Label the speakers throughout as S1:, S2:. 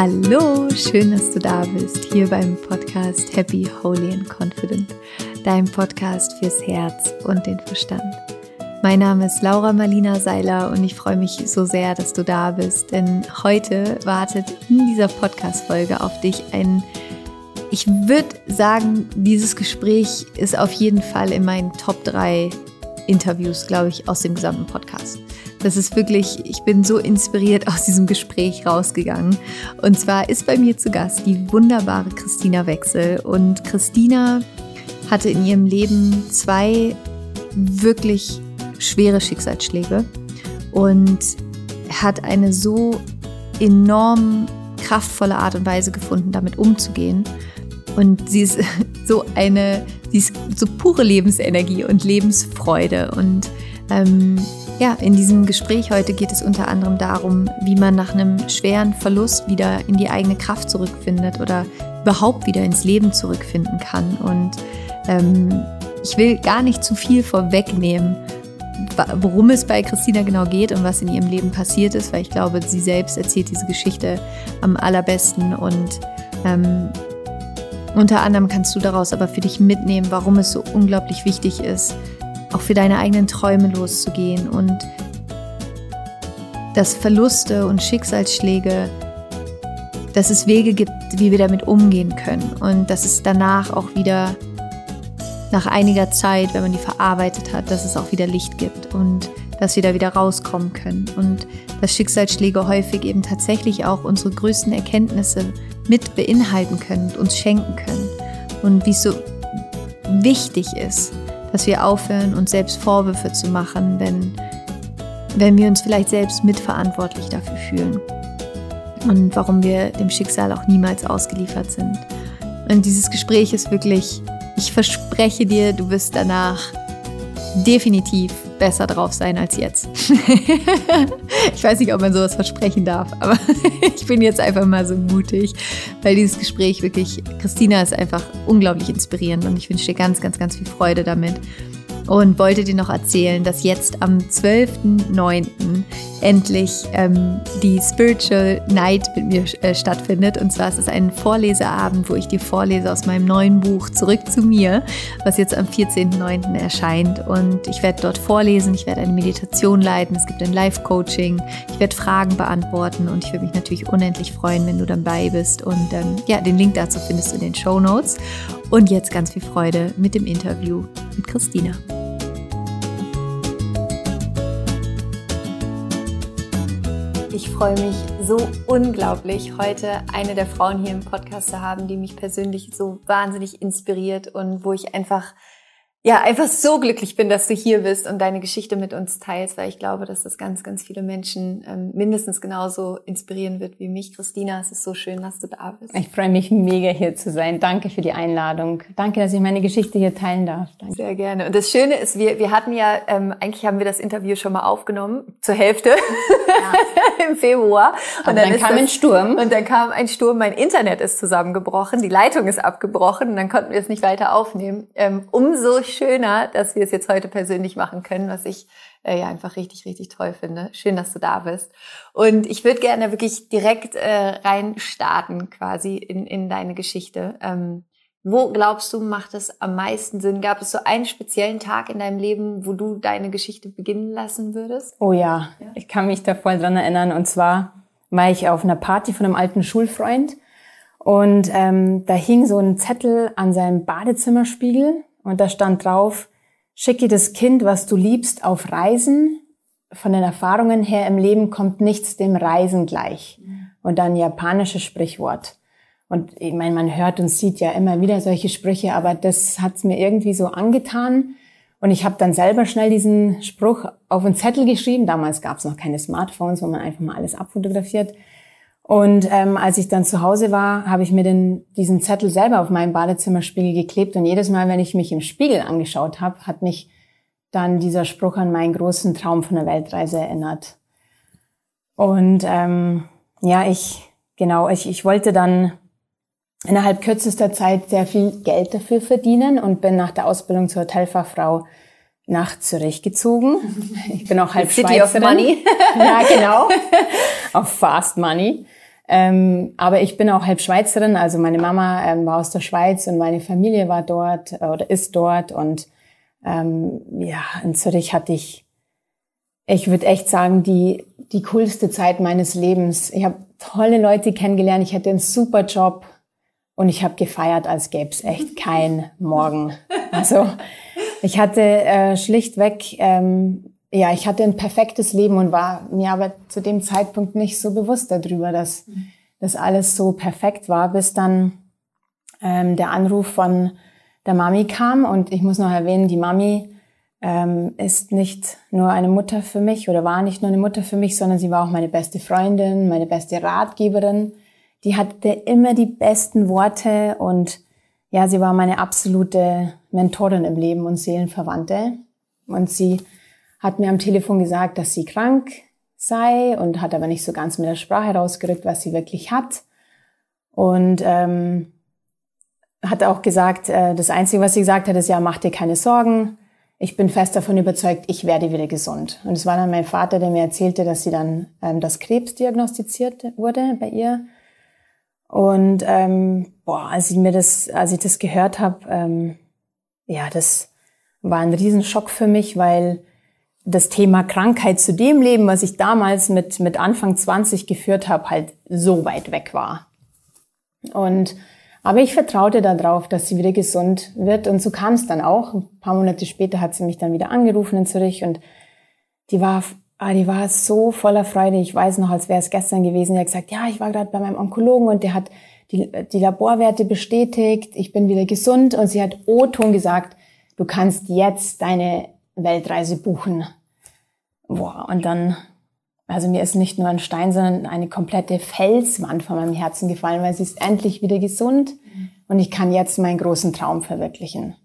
S1: Hallo, schön, dass du da bist, hier beim Podcast Happy, Holy and Confident, dein Podcast fürs Herz und den Verstand. Mein Name ist Laura Marlina Seiler und ich freue mich so sehr, dass du da bist, denn heute wartet in dieser Podcast-Folge auf dich ein, ich würde sagen, dieses Gespräch ist auf jeden Fall in meinen Top 3 Interviews, glaube ich, aus dem gesamten Podcast. Das ist wirklich, ich bin so inspiriert aus diesem Gespräch rausgegangen. Und zwar ist bei mir zu Gast die wunderbare Christina Wechsel. Und Christina hatte in ihrem Leben zwei wirklich schwere Schicksalsschläge und hat eine so enorm kraftvolle Art und Weise gefunden, damit umzugehen. Und sie ist so eine, sie ist so pure Lebensenergie und Lebensfreude. Und ähm, ja, in diesem Gespräch heute geht es unter anderem darum, wie man nach einem schweren Verlust wieder in die eigene Kraft zurückfindet oder überhaupt wieder ins Leben zurückfinden kann. Und ähm, ich will gar nicht zu viel vorwegnehmen, worum es bei Christina genau geht und was in ihrem Leben passiert ist, weil ich glaube, sie selbst erzählt diese Geschichte am allerbesten und ähm, unter anderem kannst du daraus aber für dich mitnehmen, warum es so unglaublich wichtig ist, auch für deine eigenen Träume loszugehen und dass Verluste und Schicksalsschläge, dass es Wege gibt, wie wir damit umgehen können und dass es danach auch wieder nach einiger Zeit, wenn man die verarbeitet hat, dass es auch wieder Licht gibt und dass wir da wieder rauskommen können und dass Schicksalsschläge häufig eben tatsächlich auch unsere größten Erkenntnisse mit beinhalten können und uns schenken können und wie es so wichtig ist, dass wir aufhören, uns selbst Vorwürfe zu machen, wenn, wenn wir uns vielleicht selbst mitverantwortlich dafür fühlen und warum wir dem Schicksal auch niemals ausgeliefert sind. Und dieses Gespräch ist wirklich, ich verspreche dir, du wirst danach definitiv besser drauf sein als jetzt. ich weiß nicht, ob man sowas versprechen darf, aber ich bin jetzt einfach mal so mutig, weil dieses Gespräch wirklich, Christina ist einfach unglaublich inspirierend und ich wünsche dir ganz, ganz, ganz viel Freude damit und wollte dir noch erzählen, dass jetzt am 12.09. endlich ähm, die Spiritual Night mit mir äh, stattfindet. Und zwar ist es ein Vorleseabend, wo ich dir vorlese aus meinem neuen Buch Zurück zu mir, was jetzt am 14.09. erscheint. Und ich werde dort vorlesen, ich werde eine Meditation leiten, es gibt ein Live-Coaching, ich werde Fragen beantworten und ich würde mich natürlich unendlich freuen, wenn du dabei bist. Und ähm, ja, den Link dazu findest du in den Show Notes. Und jetzt ganz viel Freude mit dem Interview mit Christina. Freue mich so unglaublich, heute eine der Frauen hier im Podcast zu haben, die mich persönlich so wahnsinnig inspiriert und wo ich einfach ja, einfach so glücklich bin, dass du hier bist und deine Geschichte mit uns teilst, weil ich glaube, dass das ganz, ganz viele Menschen ähm, mindestens genauso inspirieren wird wie mich. Christina, es ist so schön, dass du da bist.
S2: Ich freue mich mega hier zu sein. Danke für die Einladung. Danke, dass ich meine Geschichte hier teilen darf. Danke.
S1: Sehr gerne. Und das Schöne ist, wir, wir hatten ja, ähm, eigentlich haben wir das Interview schon mal aufgenommen, zur Hälfte ja. im Februar.
S2: Und dann, dann kam das, ein Sturm.
S1: Und dann kam ein Sturm, mein Internet ist zusammengebrochen, die Leitung ist abgebrochen und dann konnten wir es nicht weiter aufnehmen. Ähm, umso schöner, dass wir es jetzt heute persönlich machen können, was ich äh, ja einfach richtig, richtig toll finde. Schön, dass du da bist. Und ich würde gerne wirklich direkt äh, rein starten quasi in, in deine Geschichte. Ähm, wo glaubst du, macht es am meisten Sinn? Gab es so einen speziellen Tag in deinem Leben, wo du deine Geschichte beginnen lassen würdest?
S2: Oh ja, ja. ich kann mich da voll dran erinnern. Und zwar war ich auf einer Party von einem alten Schulfreund und ähm, da hing so ein Zettel an seinem Badezimmerspiegel und da stand drauf, schicke das Kind, was du liebst, auf Reisen. Von den Erfahrungen her im Leben kommt nichts dem Reisen gleich. Und dann japanisches Sprichwort. Und ich meine, man hört und sieht ja immer wieder solche Sprüche, aber das hat's mir irgendwie so angetan. Und ich habe dann selber schnell diesen Spruch auf einen Zettel geschrieben. Damals gab's noch keine Smartphones, wo man einfach mal alles abfotografiert. Und ähm, als ich dann zu Hause war, habe ich mir den, diesen Zettel selber auf meinen Badezimmerspiegel geklebt. Und jedes Mal, wenn ich mich im Spiegel angeschaut habe, hat mich dann dieser Spruch an meinen großen Traum von der Weltreise erinnert. Und ähm, ja, ich genau, ich, ich wollte dann innerhalb kürzester Zeit sehr viel Geld dafür verdienen und bin nach der Ausbildung zur Hotelfachfrau nach Zürich gezogen. Ich bin auch halb
S1: City Schweizerin.
S2: City of Money. ja, genau. Auf Fast Money. Ähm, aber ich bin auch halb Schweizerin, also meine Mama ähm, war aus der Schweiz und meine Familie war dort äh, oder ist dort. Und ähm, ja, in Zürich hatte ich, ich würde echt sagen, die, die coolste Zeit meines Lebens. Ich habe tolle Leute kennengelernt, ich hatte einen super Job und ich habe gefeiert, als gäbe es echt kein Morgen. Also ich hatte äh, schlichtweg ähm, ja, ich hatte ein perfektes Leben und war mir aber zu dem Zeitpunkt nicht so bewusst darüber, dass das alles so perfekt war, bis dann ähm, der Anruf von der Mami kam. Und ich muss noch erwähnen, die Mami ähm, ist nicht nur eine Mutter für mich oder war nicht nur eine Mutter für mich, sondern sie war auch meine beste Freundin, meine beste Ratgeberin. Die hatte immer die besten Worte und ja, sie war meine absolute Mentorin im Leben und Seelenverwandte. Und sie hat mir am Telefon gesagt, dass sie krank sei und hat aber nicht so ganz mit der Sprache rausgerückt, was sie wirklich hat. Und ähm, hat auch gesagt, äh, das Einzige, was sie gesagt hat, ist, ja, mach dir keine Sorgen. Ich bin fest davon überzeugt, ich werde wieder gesund. Und es war dann mein Vater, der mir erzählte, dass sie dann ähm, das Krebs diagnostiziert wurde bei ihr. Und ähm, boah, als ich mir das, als ich das gehört habe, ähm, ja, das war ein Riesenschock für mich, weil das Thema Krankheit zu dem Leben, was ich damals mit, mit Anfang 20 geführt habe, halt so weit weg war. Und aber ich vertraute darauf, dass sie wieder gesund wird. Und so kam es dann auch. Ein paar Monate später hat sie mich dann wieder angerufen in Zürich und die war, ah, die war so voller Freude. Ich weiß noch, als wäre es gestern gewesen. Die hat gesagt, ja, ich war gerade bei meinem Onkologen und der hat die, die Laborwerte bestätigt. Ich bin wieder gesund. Und sie hat O-Ton gesagt, du kannst jetzt deine Weltreise buchen. Boah, und dann, also mir ist nicht nur ein Stein, sondern eine komplette Felswand von meinem Herzen gefallen, weil sie ist endlich wieder gesund und ich kann jetzt meinen großen Traum verwirklichen.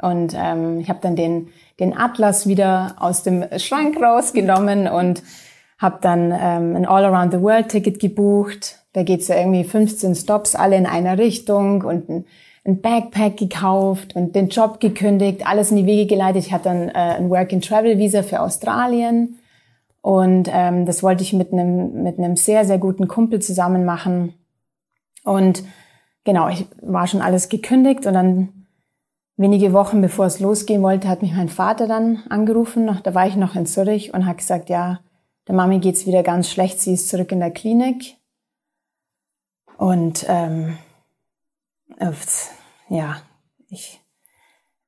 S2: Und ähm, ich habe dann den, den Atlas wieder aus dem Schrank rausgenommen und habe dann ähm, ein All-Around-the-World-Ticket gebucht. Da geht's ja irgendwie 15 Stops, alle in einer Richtung und ein ein Backpack gekauft und den Job gekündigt, alles in die Wege geleitet. Ich hatte dann äh, ein Work-and-Travel-Visa für Australien und ähm, das wollte ich mit einem mit einem sehr sehr guten Kumpel zusammen machen. Und genau, ich war schon alles gekündigt und dann wenige Wochen bevor es losgehen wollte, hat mich mein Vater dann angerufen. Da war ich noch in Zürich und hat gesagt, ja, der Mami geht's wieder ganz schlecht, sie ist zurück in der Klinik. Und ähm, ja, ich,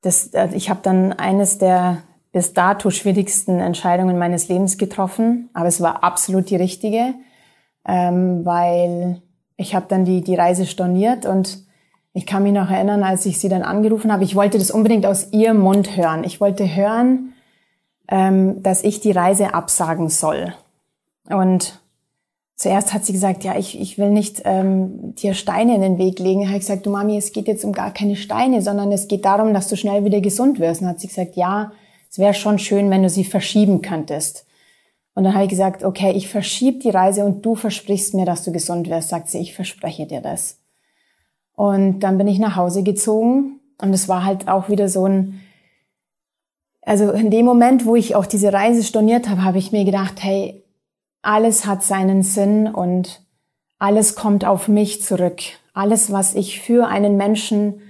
S2: das, äh, ich habe dann eines der bis dato schwierigsten Entscheidungen meines Lebens getroffen, aber es war absolut die richtige, ähm, weil ich habe dann die, die Reise storniert und ich kann mich noch erinnern, als ich sie dann angerufen habe, ich wollte das unbedingt aus ihrem Mund hören. Ich wollte hören, ähm, dass ich die Reise absagen soll. Und zuerst hat sie gesagt, ja, ich, ich will nicht ähm, dir Steine in den Weg legen. Ich habe gesagt, du Mami, es geht jetzt um gar keine Steine, sondern es geht darum, dass du schnell wieder gesund wirst. Und hat sie gesagt, ja, es wäre schon schön, wenn du sie verschieben könntest. Und dann habe ich gesagt, okay, ich verschiebe die Reise und du versprichst mir, dass du gesund wirst. Sagt sie, ich verspreche dir das. Und dann bin ich nach Hause gezogen und es war halt auch wieder so ein, also in dem Moment, wo ich auch diese Reise storniert habe, habe ich mir gedacht, hey, alles hat seinen Sinn und alles kommt auf mich zurück. Alles, was ich für einen Menschen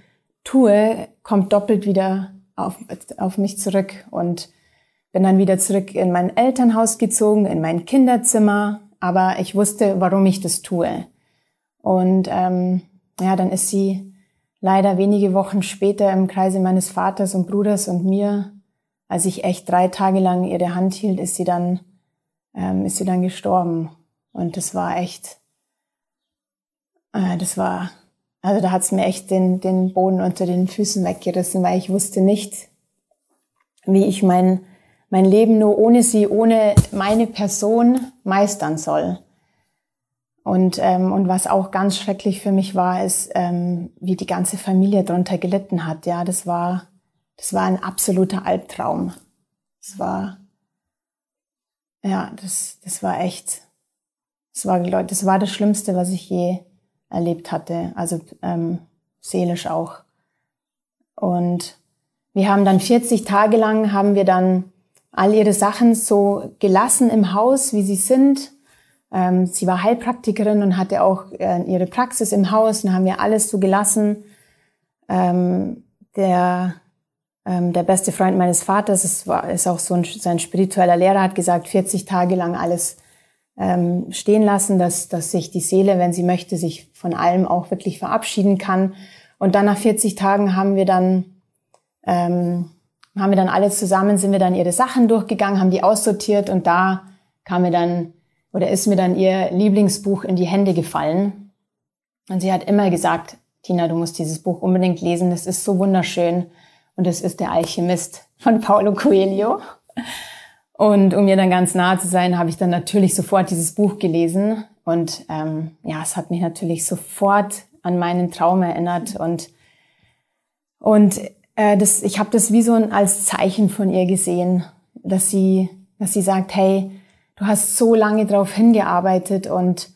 S2: tue, kommt doppelt wieder auf, auf mich zurück und bin dann wieder zurück in mein Elternhaus gezogen, in mein Kinderzimmer, aber ich wusste, warum ich das tue. Und ähm, ja, dann ist sie leider wenige Wochen später im Kreise meines Vaters und Bruders und mir, als ich echt drei Tage lang ihre Hand hielt, ist sie dann ähm, ist sie dann gestorben. Und das war echt, äh, das war, also da hat's mir echt den, den Boden unter den Füßen weggerissen, weil ich wusste nicht, wie ich mein, mein Leben nur ohne sie, ohne meine Person meistern soll. Und, ähm, und was auch ganz schrecklich für mich war, ist, ähm, wie die ganze Familie darunter gelitten hat. Ja, das war, das war ein absoluter Albtraum. Es war, ja, das, das war echt, das war, das war das Schlimmste, was ich je erlebt hatte, also ähm, seelisch auch. Und wir haben dann 40 Tage lang, haben wir dann all ihre Sachen so gelassen im Haus, wie sie sind. Ähm, sie war Heilpraktikerin und hatte auch äh, ihre Praxis im Haus und haben wir alles so gelassen. Ähm, der, ähm, der beste Freund meines Vaters ist, war, ist auch so ein, sein spiritueller Lehrer, hat gesagt, 40 Tage lang alles ähm, stehen lassen, dass, dass sich die Seele, wenn sie möchte, sich von allem auch wirklich verabschieden kann. Und dann nach 40 Tagen haben wir dann, ähm, haben wir dann alle zusammen, sind wir dann ihre Sachen durchgegangen, haben die aussortiert und da kam mir dann, oder ist mir dann ihr Lieblingsbuch in die Hände gefallen. Und sie hat immer gesagt, Tina, du musst dieses Buch unbedingt lesen, das ist so wunderschön. Und es ist der Alchemist von Paulo Coelho. Und um mir dann ganz nah zu sein, habe ich dann natürlich sofort dieses Buch gelesen. Und ähm, ja, es hat mich natürlich sofort an meinen Traum erinnert. Und, und äh, das, ich habe das wie so ein, als Zeichen von ihr gesehen, dass sie, dass sie sagt, hey, du hast so lange darauf hingearbeitet und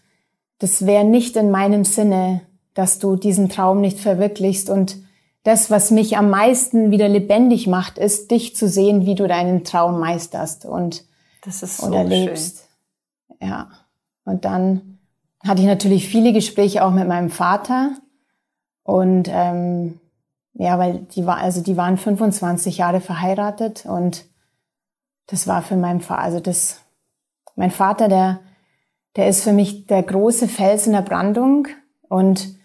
S2: das wäre nicht in meinem Sinne, dass du diesen Traum nicht verwirklichst. Und das, was mich am meisten wieder lebendig macht, ist, dich zu sehen, wie du deinen Traum meisterst und,
S1: das ist so
S2: und erlebst. Schön. Ja. Und dann hatte ich natürlich viele Gespräche auch mit meinem Vater. Und ähm, ja, weil die war, also die waren 25 Jahre verheiratet und das war für meinen Vater, also das, mein Vater, der, der ist für mich der große Fels in der Brandung und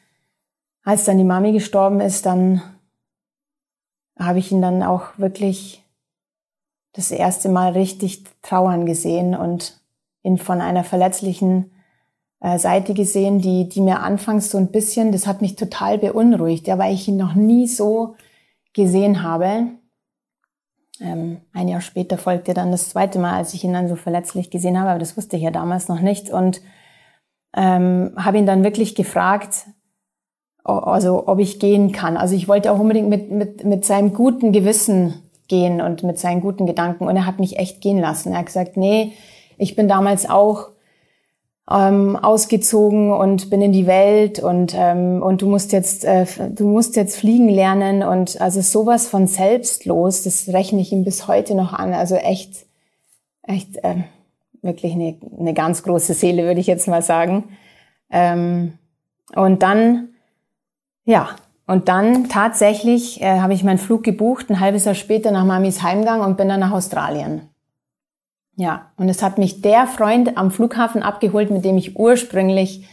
S2: als dann die Mami gestorben ist, dann habe ich ihn dann auch wirklich das erste Mal richtig trauern gesehen und ihn von einer verletzlichen äh, Seite gesehen, die, die mir anfangs so ein bisschen, das hat mich total beunruhigt, ja, weil ich ihn noch nie so gesehen habe. Ähm, ein Jahr später folgte dann das zweite Mal, als ich ihn dann so verletzlich gesehen habe, aber das wusste ich ja damals noch nicht und ähm, habe ihn dann wirklich gefragt, also ob ich gehen kann. Also ich wollte auch unbedingt mit, mit, mit seinem guten Gewissen gehen und mit seinen guten Gedanken. Und er hat mich echt gehen lassen. Er hat gesagt, nee, ich bin damals auch ähm, ausgezogen und bin in die Welt und ähm, und du musst jetzt äh, du musst jetzt fliegen lernen und also sowas von selbstlos, das rechne ich ihm bis heute noch an. Also echt echt äh, wirklich eine, eine ganz große Seele, würde ich jetzt mal sagen. Ähm, und dann ja, und dann tatsächlich äh, habe ich meinen Flug gebucht, ein halbes Jahr später nach Mamis Heimgang und bin dann nach Australien. Ja, und es hat mich der Freund am Flughafen abgeholt, mit dem ich ursprünglich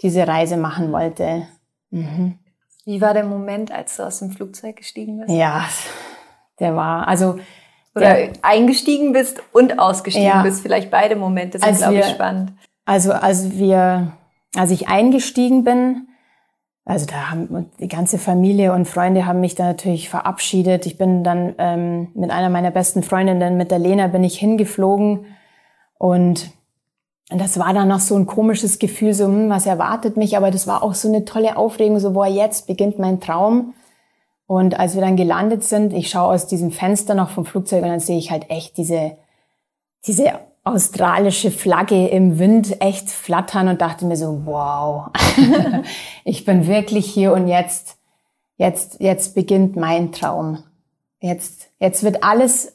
S2: diese Reise machen wollte.
S1: Mhm. Wie war der Moment, als du aus dem Flugzeug gestiegen bist?
S2: Ja, der war, also.
S1: Oder der, eingestiegen bist und ausgestiegen ja, bist. Vielleicht beide Momente sind, glaube ich, spannend.
S2: Also, als wir, als ich eingestiegen bin, also da haben die ganze Familie und Freunde haben mich da natürlich verabschiedet. Ich bin dann ähm, mit einer meiner besten Freundinnen, mit der Lena, bin ich hingeflogen und das war dann noch so ein komisches Gefühl, so, hm, was erwartet mich? Aber das war auch so eine tolle Aufregung, so, boah, jetzt beginnt mein Traum. Und als wir dann gelandet sind, ich schaue aus diesem Fenster noch vom Flugzeug und dann sehe ich halt echt diese, diese australische Flagge im Wind echt flattern und dachte mir so, wow, ich bin wirklich hier und jetzt, jetzt, jetzt beginnt mein Traum. Jetzt, jetzt wird alles,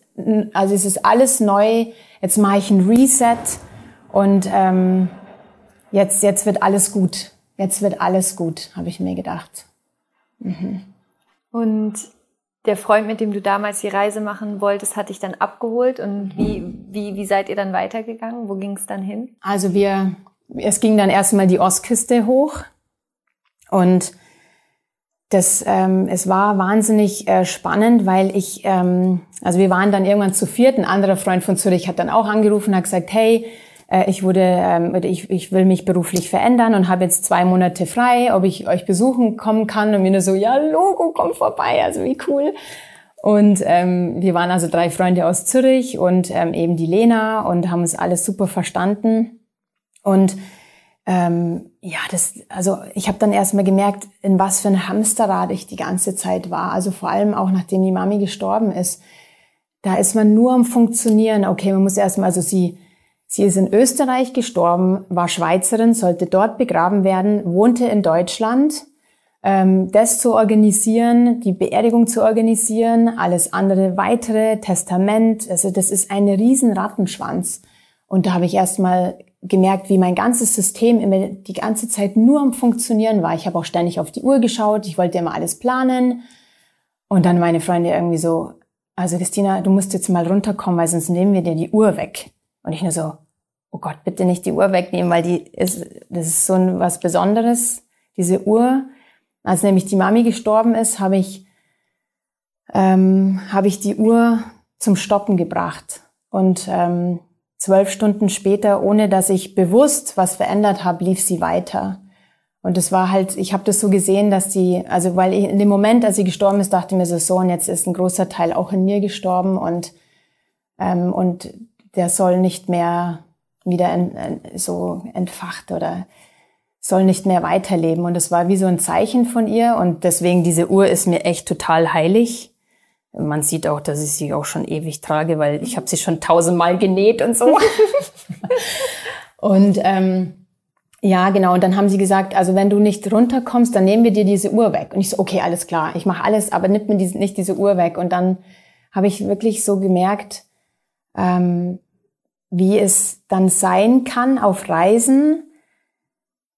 S2: also es ist alles neu. Jetzt mache ich ein Reset und ähm, jetzt, jetzt wird alles gut. Jetzt wird alles gut, habe ich mir gedacht.
S1: Mhm. Und der Freund, mit dem du damals die Reise machen wolltest, hat dich dann abgeholt und wie, wie, wie seid ihr dann weitergegangen? Wo ging es dann hin?
S2: Also wir, es ging dann erstmal die Ostküste hoch und das, ähm, es war wahnsinnig äh, spannend, weil ich, ähm, also wir waren dann irgendwann zu viert. Ein anderer Freund von Zürich hat dann auch angerufen, hat gesagt, hey, äh, ich wurde, ähm, ich, ich will mich beruflich verändern und habe jetzt zwei Monate frei, ob ich euch besuchen kommen kann. Und mir nur so, ja, Logo, komm vorbei, also wie cool. Und ähm, wir waren also drei Freunde aus Zürich und ähm, eben die Lena und haben uns alles super verstanden. Und ähm, ja, das, also ich habe dann erstmal gemerkt, in was für ein Hamsterrad ich die ganze Zeit war. Also vor allem auch nachdem die Mami gestorben ist. Da ist man nur am Funktionieren. Okay, man muss erstmal, also sie Sie ist in Österreich gestorben, war Schweizerin, sollte dort begraben werden, wohnte in Deutschland. Ähm, das zu organisieren, die Beerdigung zu organisieren, alles andere weitere, Testament, also das ist ein riesen Rattenschwanz. Und da habe ich erstmal gemerkt, wie mein ganzes System immer die ganze Zeit nur am Funktionieren war. Ich habe auch ständig auf die Uhr geschaut, ich wollte immer alles planen. Und dann meine Freunde irgendwie so, also Christina, du musst jetzt mal runterkommen, weil sonst nehmen wir dir die Uhr weg. Und ich nur so, oh Gott, bitte nicht die Uhr wegnehmen, weil die ist, das ist so ein, was Besonderes, diese Uhr. Als nämlich die Mami gestorben ist, habe ich, ähm, habe ich die Uhr zum Stoppen gebracht. Und ähm, zwölf Stunden später, ohne dass ich bewusst was verändert habe, lief sie weiter. Und es war halt, ich habe das so gesehen, dass die, also weil ich, in dem Moment, als sie gestorben ist, dachte ich mir so, so, und jetzt ist ein großer Teil auch in mir gestorben und, ähm, und der soll nicht mehr wieder in, in, so entfacht oder soll nicht mehr weiterleben. Und es war wie so ein Zeichen von ihr und deswegen diese Uhr ist mir echt total heilig. Man sieht auch, dass ich sie auch schon ewig trage, weil ich habe sie schon tausendmal genäht und so. und ähm, ja, genau. Und dann haben sie gesagt, also wenn du nicht runterkommst, dann nehmen wir dir diese Uhr weg. Und ich so, okay, alles klar, ich mache alles, aber nimm mir diese, nicht diese Uhr weg. Und dann habe ich wirklich so gemerkt, ähm, wie es dann sein kann auf Reisen,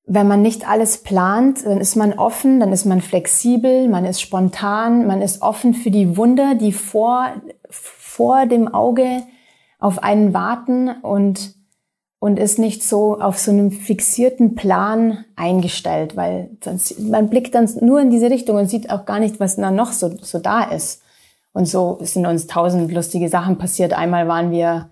S2: wenn man nicht alles plant, dann ist man offen, dann ist man flexibel, man ist spontan, man ist offen für die Wunder, die vor, vor dem Auge auf einen warten und, und ist nicht so auf so einem fixierten Plan eingestellt, weil sonst, man blickt dann nur in diese Richtung und sieht auch gar nicht, was da noch so, so da ist. Und so sind uns tausend lustige Sachen passiert. Einmal waren wir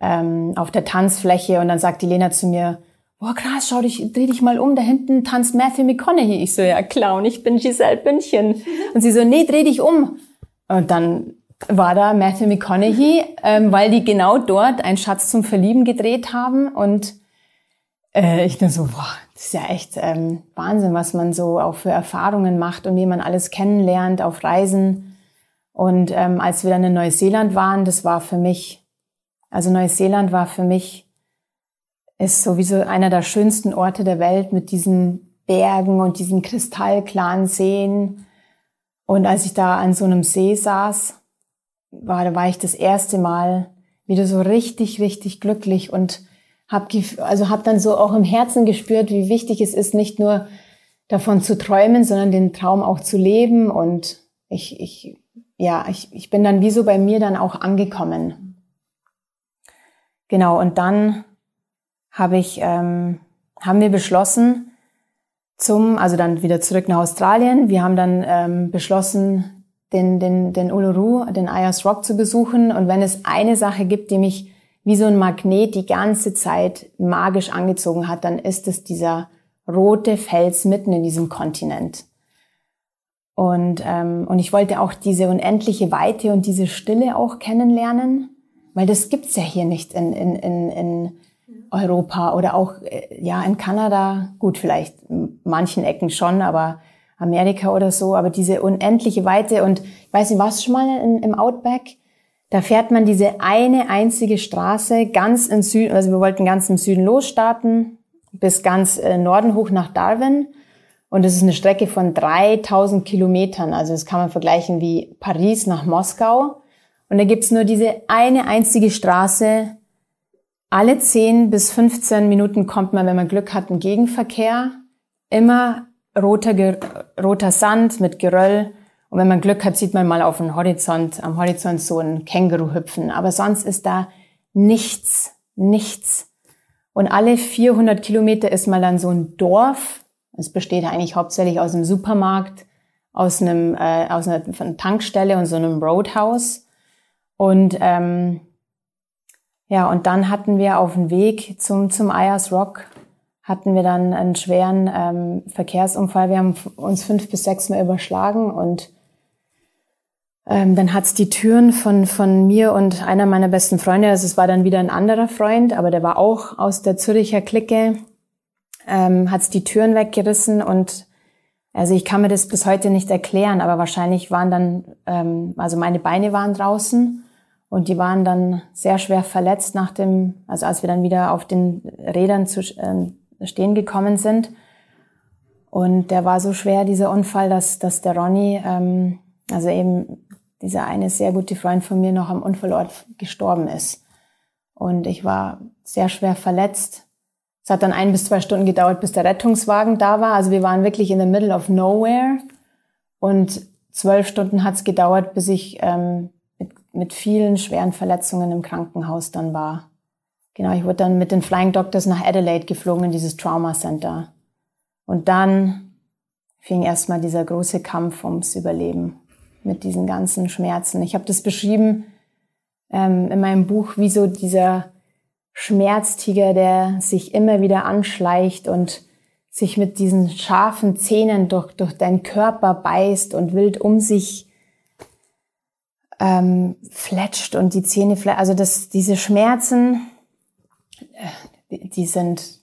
S2: ähm, auf der Tanzfläche und dann sagt die Lena zu mir, boah krass, schau dich, dreh dich mal um, da hinten tanzt Matthew McConaughey. Ich so, ja Clown, ich bin Giselle Bündchen. Und sie so, nee, dreh dich um. Und dann war da Matthew McConaughey, ähm, weil die genau dort einen Schatz zum Verlieben gedreht haben. Und äh, ich dann so, boah, das ist ja echt ähm, Wahnsinn, was man so auch für Erfahrungen macht und wie man alles kennenlernt auf Reisen. Und ähm, als wir dann in Neuseeland waren, das war für mich, also Neuseeland war für mich ist sowieso einer der schönsten Orte der Welt mit diesen Bergen und diesen kristallklaren Seen. Und als ich da an so einem See saß, war, war ich das erste Mal wieder so richtig, richtig glücklich und hab, also hab dann so auch im Herzen gespürt, wie wichtig es ist, nicht nur davon zu träumen, sondern den Traum auch zu leben. Und ich, ich, ja, ich, ich bin dann wie so bei mir dann auch angekommen. Genau, und dann habe ich, ähm, haben wir beschlossen, zum, also dann wieder zurück nach Australien. Wir haben dann ähm, beschlossen, den, den, den Uluru, den Ayers Rock zu besuchen. Und wenn es eine Sache gibt, die mich wie so ein Magnet die ganze Zeit magisch angezogen hat, dann ist es dieser rote Fels mitten in diesem Kontinent. Und, ähm, und ich wollte auch diese unendliche Weite und diese Stille auch kennenlernen, weil das gibt's ja hier nicht in, in, in, in Europa oder auch äh, ja in Kanada, gut, vielleicht in manchen Ecken schon, aber Amerika oder so, aber diese unendliche Weite und ich weiß nicht, was schon mal in, im Outback? Da fährt man diese eine einzige Straße ganz im Süden, also wir wollten ganz im Süden losstarten, bis ganz äh, Norden hoch nach Darwin. Und das ist eine Strecke von 3000 Kilometern. Also das kann man vergleichen wie Paris nach Moskau. Und da gibt's nur diese eine einzige Straße, alle 10 bis 15 Minuten kommt man, wenn man Glück hat, ein Gegenverkehr. Immer roter, roter Sand mit Geröll. Und wenn man Glück hat, sieht man mal auf dem Horizont, am Horizont so ein Känguru hüpfen. Aber sonst ist da nichts, nichts. Und alle 400 Kilometer ist mal dann so ein Dorf. Es besteht eigentlich hauptsächlich aus einem Supermarkt, aus einem äh, aus einer Tankstelle und so einem Roadhouse. Und ähm, ja, und dann hatten wir auf dem Weg zum, zum Ayers Rock, hatten wir dann einen schweren ähm, Verkehrsunfall. Wir haben uns fünf bis sechs Mal überschlagen und ähm, dann hat's die Türen von, von mir und einer meiner besten Freunde, also es war dann wieder ein anderer Freund, aber der war auch aus der Züricher Clique, ähm, hat's die Türen weggerissen und also ich kann mir das bis heute nicht erklären, aber wahrscheinlich waren dann, ähm, also meine Beine waren draußen und die waren dann sehr schwer verletzt nach dem, also als wir dann wieder auf den Rädern zu äh, stehen gekommen sind. Und der war so schwer, dieser Unfall, dass, dass der Ronny, ähm, also eben dieser eine sehr gute Freund von mir, noch am Unfallort gestorben ist. Und ich war sehr schwer verletzt. Es hat dann ein bis zwei Stunden gedauert, bis der Rettungswagen da war. Also wir waren wirklich in the middle of nowhere. Und zwölf Stunden hat es gedauert, bis ich ähm, mit, vielen schweren Verletzungen im Krankenhaus dann war. Genau, ich wurde dann mit den Flying Doctors nach Adelaide geflogen in dieses Trauma Center. Und dann fing erstmal dieser große Kampf ums Überleben mit diesen ganzen Schmerzen. Ich habe das beschrieben ähm, in meinem Buch, wie so dieser Schmerztiger, der sich immer wieder anschleicht und sich mit diesen scharfen Zähnen durch, durch deinen Körper beißt und wild um sich ähm, fletscht und die Zähne fletscht. Also das, diese Schmerzen, äh, die, die sind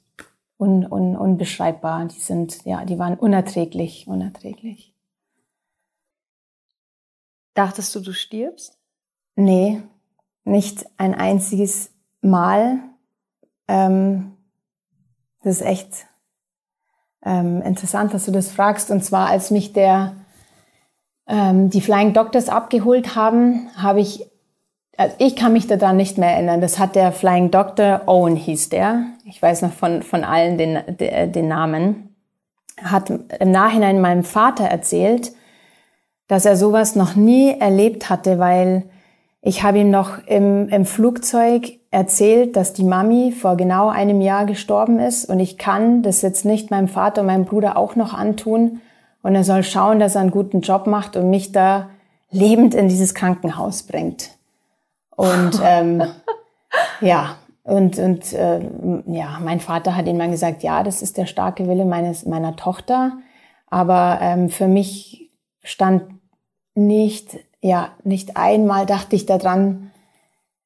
S2: un, un, unbeschreibbar. Die sind, ja, die waren unerträglich, unerträglich.
S1: Dachtest du, du stirbst?
S2: Nee, nicht ein einziges Mal. Ähm, das ist echt ähm, interessant, dass du das fragst. Und zwar, als mich der ähm, die Flying Doctors abgeholt haben, habe ich also ich kann mich daran nicht mehr erinnern. Das hat der Flying Doctor Owen hieß der. Ich weiß noch von, von allen den, den Namen. Hat im Nachhinein meinem Vater erzählt, dass er sowas noch nie erlebt hatte, weil ich habe ihm noch im, im Flugzeug erzählt, dass die Mami vor genau einem Jahr gestorben ist und ich kann das jetzt nicht meinem Vater und meinem Bruder auch noch antun und er soll schauen, dass er einen guten Job macht und mich da lebend in dieses Krankenhaus bringt. Und ähm, ja, und, und äh, ja, mein Vater hat immer gesagt, ja, das ist der starke Wille meines, meiner Tochter. Aber ähm, für mich stand nicht, ja, nicht einmal dachte ich daran,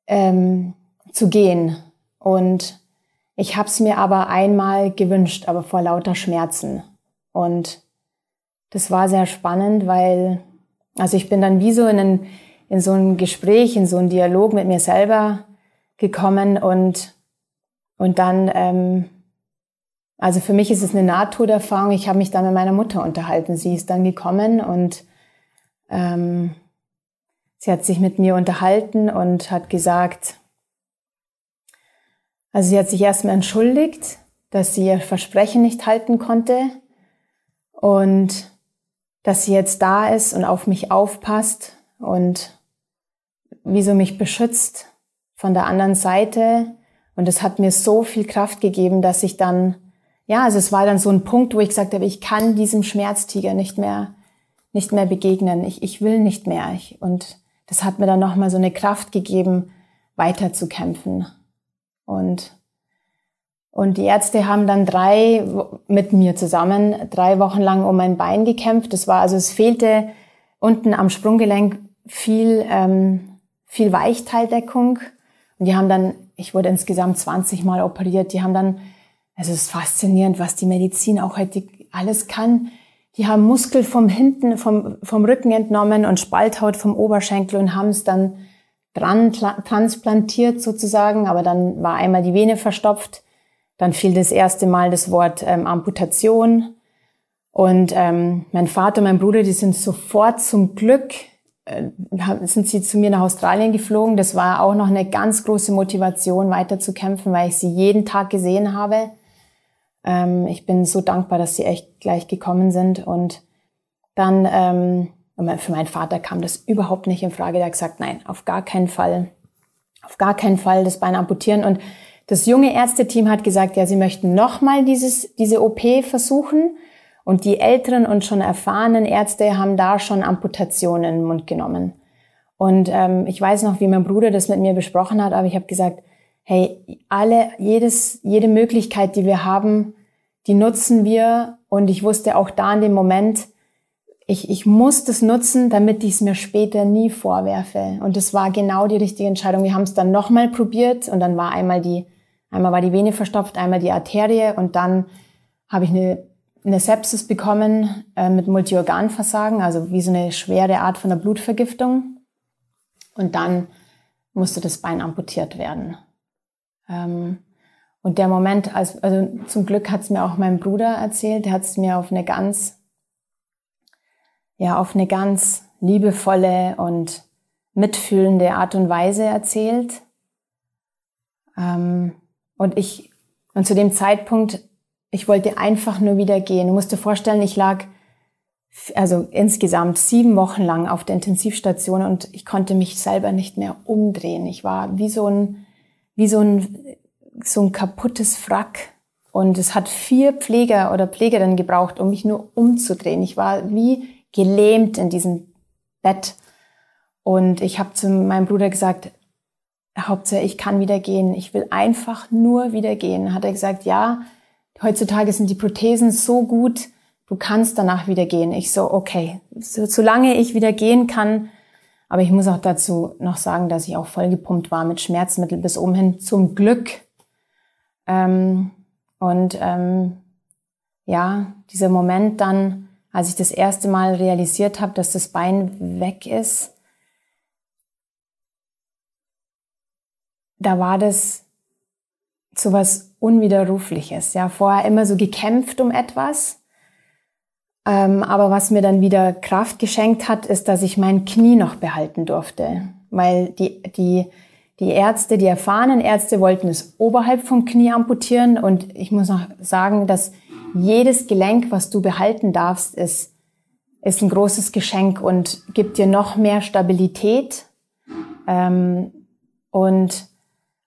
S2: ähm, zu gehen. Und ich habe es mir aber einmal gewünscht, aber vor lauter Schmerzen. Und das war sehr spannend, weil, also ich bin dann wie so in einen in so ein Gespräch, in so einen Dialog mit mir selber gekommen und, und dann, ähm, also für mich ist es eine Nahtoderfahrung. Ich habe mich dann mit meiner Mutter unterhalten. Sie ist dann gekommen und ähm, sie hat sich mit mir unterhalten und hat gesagt, also sie hat sich erstmal entschuldigt, dass sie ihr Versprechen nicht halten konnte und dass sie jetzt da ist und auf mich aufpasst und wie so mich beschützt von der anderen Seite. Und es hat mir so viel Kraft gegeben, dass ich dann, ja, also es war dann so ein Punkt, wo ich gesagt habe, ich kann diesem Schmerztiger nicht mehr, nicht mehr begegnen. Ich, ich will nicht mehr. Ich, und das hat mir dann nochmal so eine Kraft gegeben, weiterzukämpfen. Und, und die Ärzte haben dann drei, mit mir zusammen, drei Wochen lang um mein Bein gekämpft. Das war, also es fehlte unten am Sprunggelenk viel, ähm, viel Weichteildeckung. Und die haben dann, ich wurde insgesamt 20 Mal operiert, die haben dann, also es ist faszinierend, was die Medizin auch heute alles kann. Die haben Muskel vom hinten, vom, vom Rücken entnommen und Spalthaut vom Oberschenkel und haben es dann dran transplantiert sozusagen, aber dann war einmal die Vene verstopft. Dann fiel das erste Mal das Wort ähm, Amputation. Und ähm, mein Vater mein Bruder, die sind sofort zum Glück äh, sind sie zu mir nach Australien geflogen. Das war auch noch eine ganz große Motivation, weiter zu kämpfen, weil ich sie jeden Tag gesehen habe. Ähm, ich bin so dankbar, dass sie echt gleich gekommen sind. Und dann, ähm, für meinen Vater kam das überhaupt nicht in Frage. Der hat gesagt, nein, auf gar keinen Fall, auf gar keinen Fall das Bein amputieren. Und das junge Ärzteteam hat gesagt, ja, sie möchten nochmal dieses, diese OP versuchen. Und die älteren und schon erfahrenen Ärzte haben da schon Amputationen in den Mund genommen. Und ähm, ich weiß noch, wie mein Bruder das mit mir besprochen hat, aber ich habe gesagt, hey, alle, jedes, jede Möglichkeit, die wir haben, die nutzen wir. Und ich wusste auch da in dem Moment, ich, ich muss das nutzen, damit ich es mir später nie vorwerfe. Und das war genau die richtige Entscheidung. Wir haben es dann nochmal probiert und dann war einmal die, einmal war die Vene verstopft, einmal die Arterie und dann habe ich eine eine Sepsis bekommen äh, mit Multiorganversagen, also wie so eine schwere Art von der Blutvergiftung. Und dann musste das Bein amputiert werden. Ähm, und der Moment, als, also zum Glück hat es mir auch mein Bruder erzählt, der hat es mir auf eine ganz, ja, auf eine ganz liebevolle und mitfühlende Art und Weise erzählt. Ähm, und ich Und zu dem Zeitpunkt, ich wollte einfach nur wieder gehen. Du musst dir vorstellen, ich lag also insgesamt sieben Wochen lang auf der Intensivstation und ich konnte mich selber nicht mehr umdrehen. Ich war wie so ein, wie so ein, so ein kaputtes Wrack. Und es hat vier Pfleger oder Pflegerinnen gebraucht, um mich nur umzudrehen. Ich war wie gelähmt in diesem Bett. Und ich habe zu meinem Bruder gesagt, Hauptsache, ich kann wieder gehen. Ich will einfach nur wieder gehen. Hat er gesagt, ja, heutzutage sind die Prothesen so gut, du kannst danach wieder gehen. Ich so, okay, so, solange ich wieder gehen kann. Aber ich muss auch dazu noch sagen, dass ich auch vollgepumpt war mit Schmerzmittel bis oben hin. Zum Glück. Ähm, und ähm, ja, dieser Moment dann, als ich das erste Mal realisiert habe, dass das Bein weg ist, da war das so was Unwiderrufliches. Ja, vorher immer so gekämpft um etwas. Ähm, aber was mir dann wieder Kraft geschenkt hat, ist, dass ich mein Knie noch behalten durfte. Weil die, die, die Ärzte, die erfahrenen Ärzte wollten es oberhalb vom Knie amputieren. Und ich muss noch sagen, dass jedes Gelenk, was du behalten darfst, ist, ist ein großes Geschenk und gibt dir noch mehr Stabilität. Ähm, und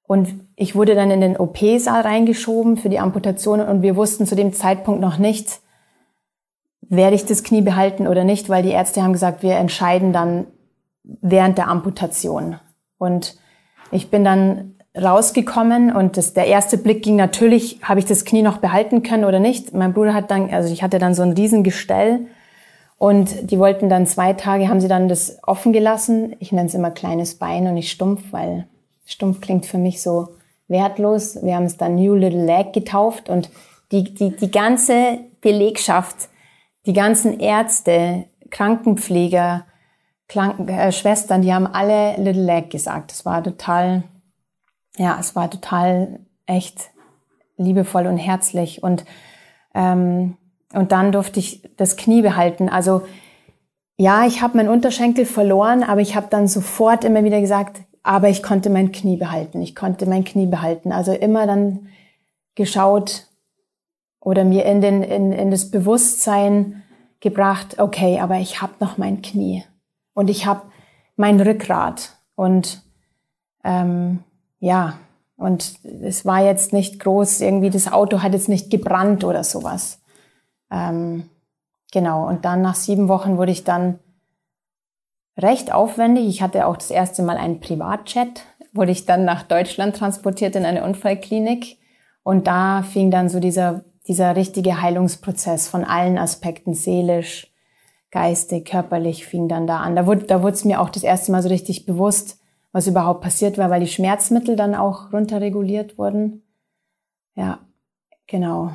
S2: und ich wurde dann in den OP-Saal reingeschoben für die Amputation und wir wussten zu dem Zeitpunkt noch nicht, werde ich das Knie behalten oder nicht, weil die Ärzte haben gesagt, wir entscheiden dann während der Amputation. Und ich bin dann rausgekommen und das, der erste Blick ging natürlich, habe ich das Knie noch behalten können oder nicht. Mein Bruder hat dann, also ich hatte dann so ein Riesengestell und die wollten dann zwei Tage, haben sie dann das offen gelassen. Ich nenne es immer kleines Bein und nicht stumpf, weil Stumpf klingt für mich so wertlos. Wir haben es dann New Little Leg getauft und die, die, die ganze Belegschaft, die ganzen Ärzte, Krankenpfleger, Kranken, äh, Schwestern, die haben alle Little Leg gesagt. Es war total, ja, es war total echt liebevoll und herzlich und ähm, und dann durfte ich das Knie behalten. Also ja, ich habe meinen Unterschenkel verloren, aber ich habe dann sofort immer wieder gesagt, aber ich konnte mein Knie behalten. Ich konnte mein Knie behalten. Also immer dann geschaut oder mir in, den, in, in das Bewusstsein gebracht, okay, aber ich habe noch mein Knie und ich habe mein Rückgrat und ähm, ja, und es war jetzt nicht groß, irgendwie das Auto hat jetzt nicht gebrannt oder sowas. Ähm, genau, und dann nach sieben Wochen wurde ich dann recht aufwendig. Ich hatte auch das erste Mal einen Privatchat, wurde ich dann nach Deutschland transportiert in eine Unfallklinik. Und da fing dann so dieser, dieser richtige Heilungsprozess von allen Aspekten, seelisch, geistig, körperlich, fing dann da an. Da wurde, da wurde es mir auch das erste Mal so richtig bewusst, was überhaupt passiert war, weil die Schmerzmittel dann auch runterreguliert wurden. Ja, genau.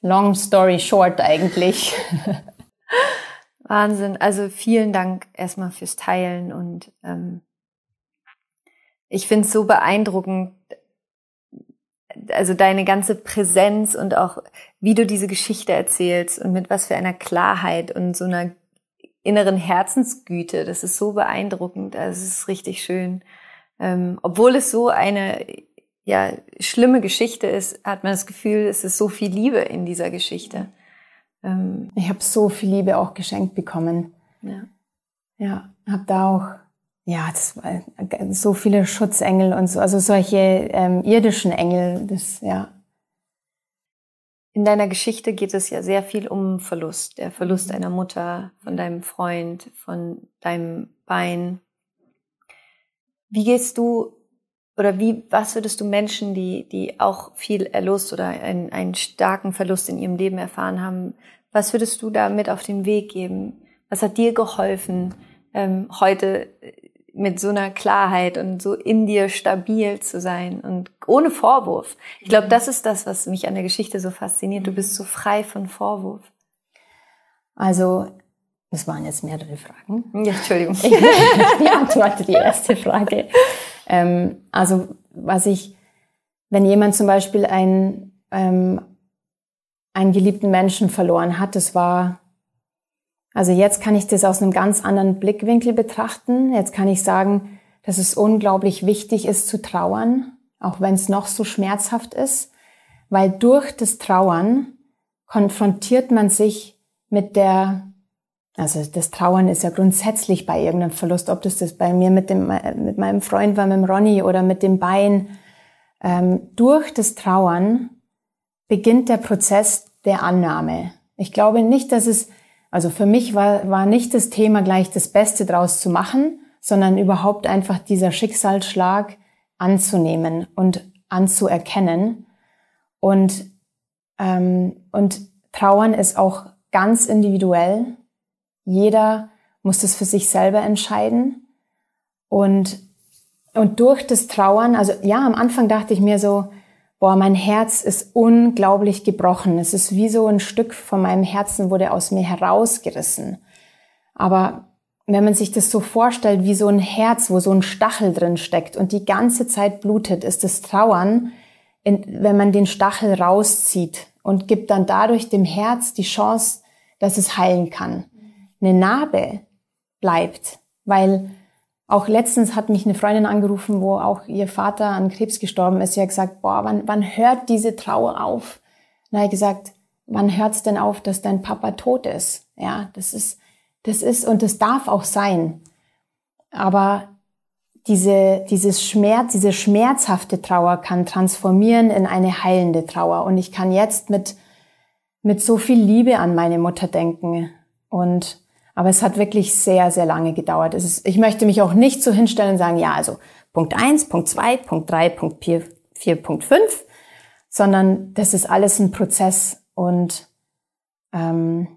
S2: Long story short eigentlich.
S1: Wahnsinn. Also vielen Dank erstmal fürs Teilen und ähm, ich finde es so beeindruckend, also deine ganze Präsenz und auch wie du diese Geschichte erzählst und mit was für einer Klarheit und so einer inneren Herzensgüte. Das ist so beeindruckend. Also es ist richtig schön. Ähm, obwohl es so eine ja schlimme Geschichte ist, hat man das Gefühl, es ist so viel Liebe in dieser Geschichte.
S2: Ähm, ich habe so viel Liebe auch geschenkt bekommen. Ja, ja habe da auch ja, das war so viele Schutzengel und so, also solche ähm, irdischen Engel, das ja.
S1: In deiner Geschichte geht es ja sehr viel um Verlust, der Verlust mhm. deiner Mutter, von deinem Freund, von deinem Bein. Wie gehst du oder wie, was würdest du Menschen, die, die auch viel Erlust oder einen, einen starken Verlust in ihrem Leben erfahren haben, was würdest du da mit auf den Weg geben? Was hat dir geholfen, ähm, heute mit so einer Klarheit und so in dir stabil zu sein und ohne Vorwurf? Ich glaube, das ist das, was mich an der Geschichte so fasziniert. Du bist so frei von Vorwurf.
S2: Also, es waren jetzt mehrere Fragen.
S1: Ja, Entschuldigung.
S2: Ich beantworte die erste Frage. Ähm, also was ich, wenn jemand zum Beispiel ein, ähm, einen geliebten Menschen verloren hat, das war, also jetzt kann ich das aus einem ganz anderen Blickwinkel betrachten. Jetzt kann ich sagen, dass es unglaublich wichtig ist zu trauern, auch wenn es noch so schmerzhaft ist, weil durch das Trauern konfrontiert man sich mit der, also das Trauern ist ja grundsätzlich bei irgendeinem Verlust, ob das das bei mir mit dem, mit meinem Freund war, mit dem Ronny oder mit dem Bein. Ähm, durch das Trauern beginnt der Prozess der Annahme. Ich glaube nicht, dass es, also für mich war, war nicht das Thema gleich das Beste draus zu machen, sondern überhaupt einfach dieser Schicksalsschlag anzunehmen und anzuerkennen. Und, ähm, und Trauern ist auch ganz individuell. Jeder muss das für sich selber entscheiden. Und, und durch das Trauern, also ja, am Anfang dachte ich mir so, boah, mein Herz ist unglaublich gebrochen. Es ist wie so ein Stück von meinem Herzen wurde aus mir herausgerissen. Aber wenn man sich das so vorstellt, wie so ein Herz, wo so ein Stachel drin steckt und die ganze Zeit blutet, ist das Trauern, wenn man den Stachel rauszieht und gibt dann dadurch dem Herz die Chance, dass es heilen kann. Eine Narbe bleibt, weil auch letztens hat mich eine Freundin angerufen, wo auch ihr Vater an Krebs gestorben ist. Sie hat gesagt, boah, wann, wann hört diese Trauer auf? Und er gesagt, wann hört es denn auf, dass dein Papa tot ist? Ja, das ist, das ist und das darf auch sein. Aber diese, dieses Schmerz, diese schmerzhafte Trauer kann transformieren in eine heilende Trauer. Und ich kann jetzt mit, mit so viel Liebe an meine Mutter denken. Und, aber es hat wirklich sehr, sehr lange gedauert. Ist, ich möchte mich auch nicht so hinstellen und sagen, ja, also Punkt eins, Punkt zwei, Punkt drei, Punkt vier, vier Punkt fünf, sondern das ist alles ein Prozess. Und, ähm,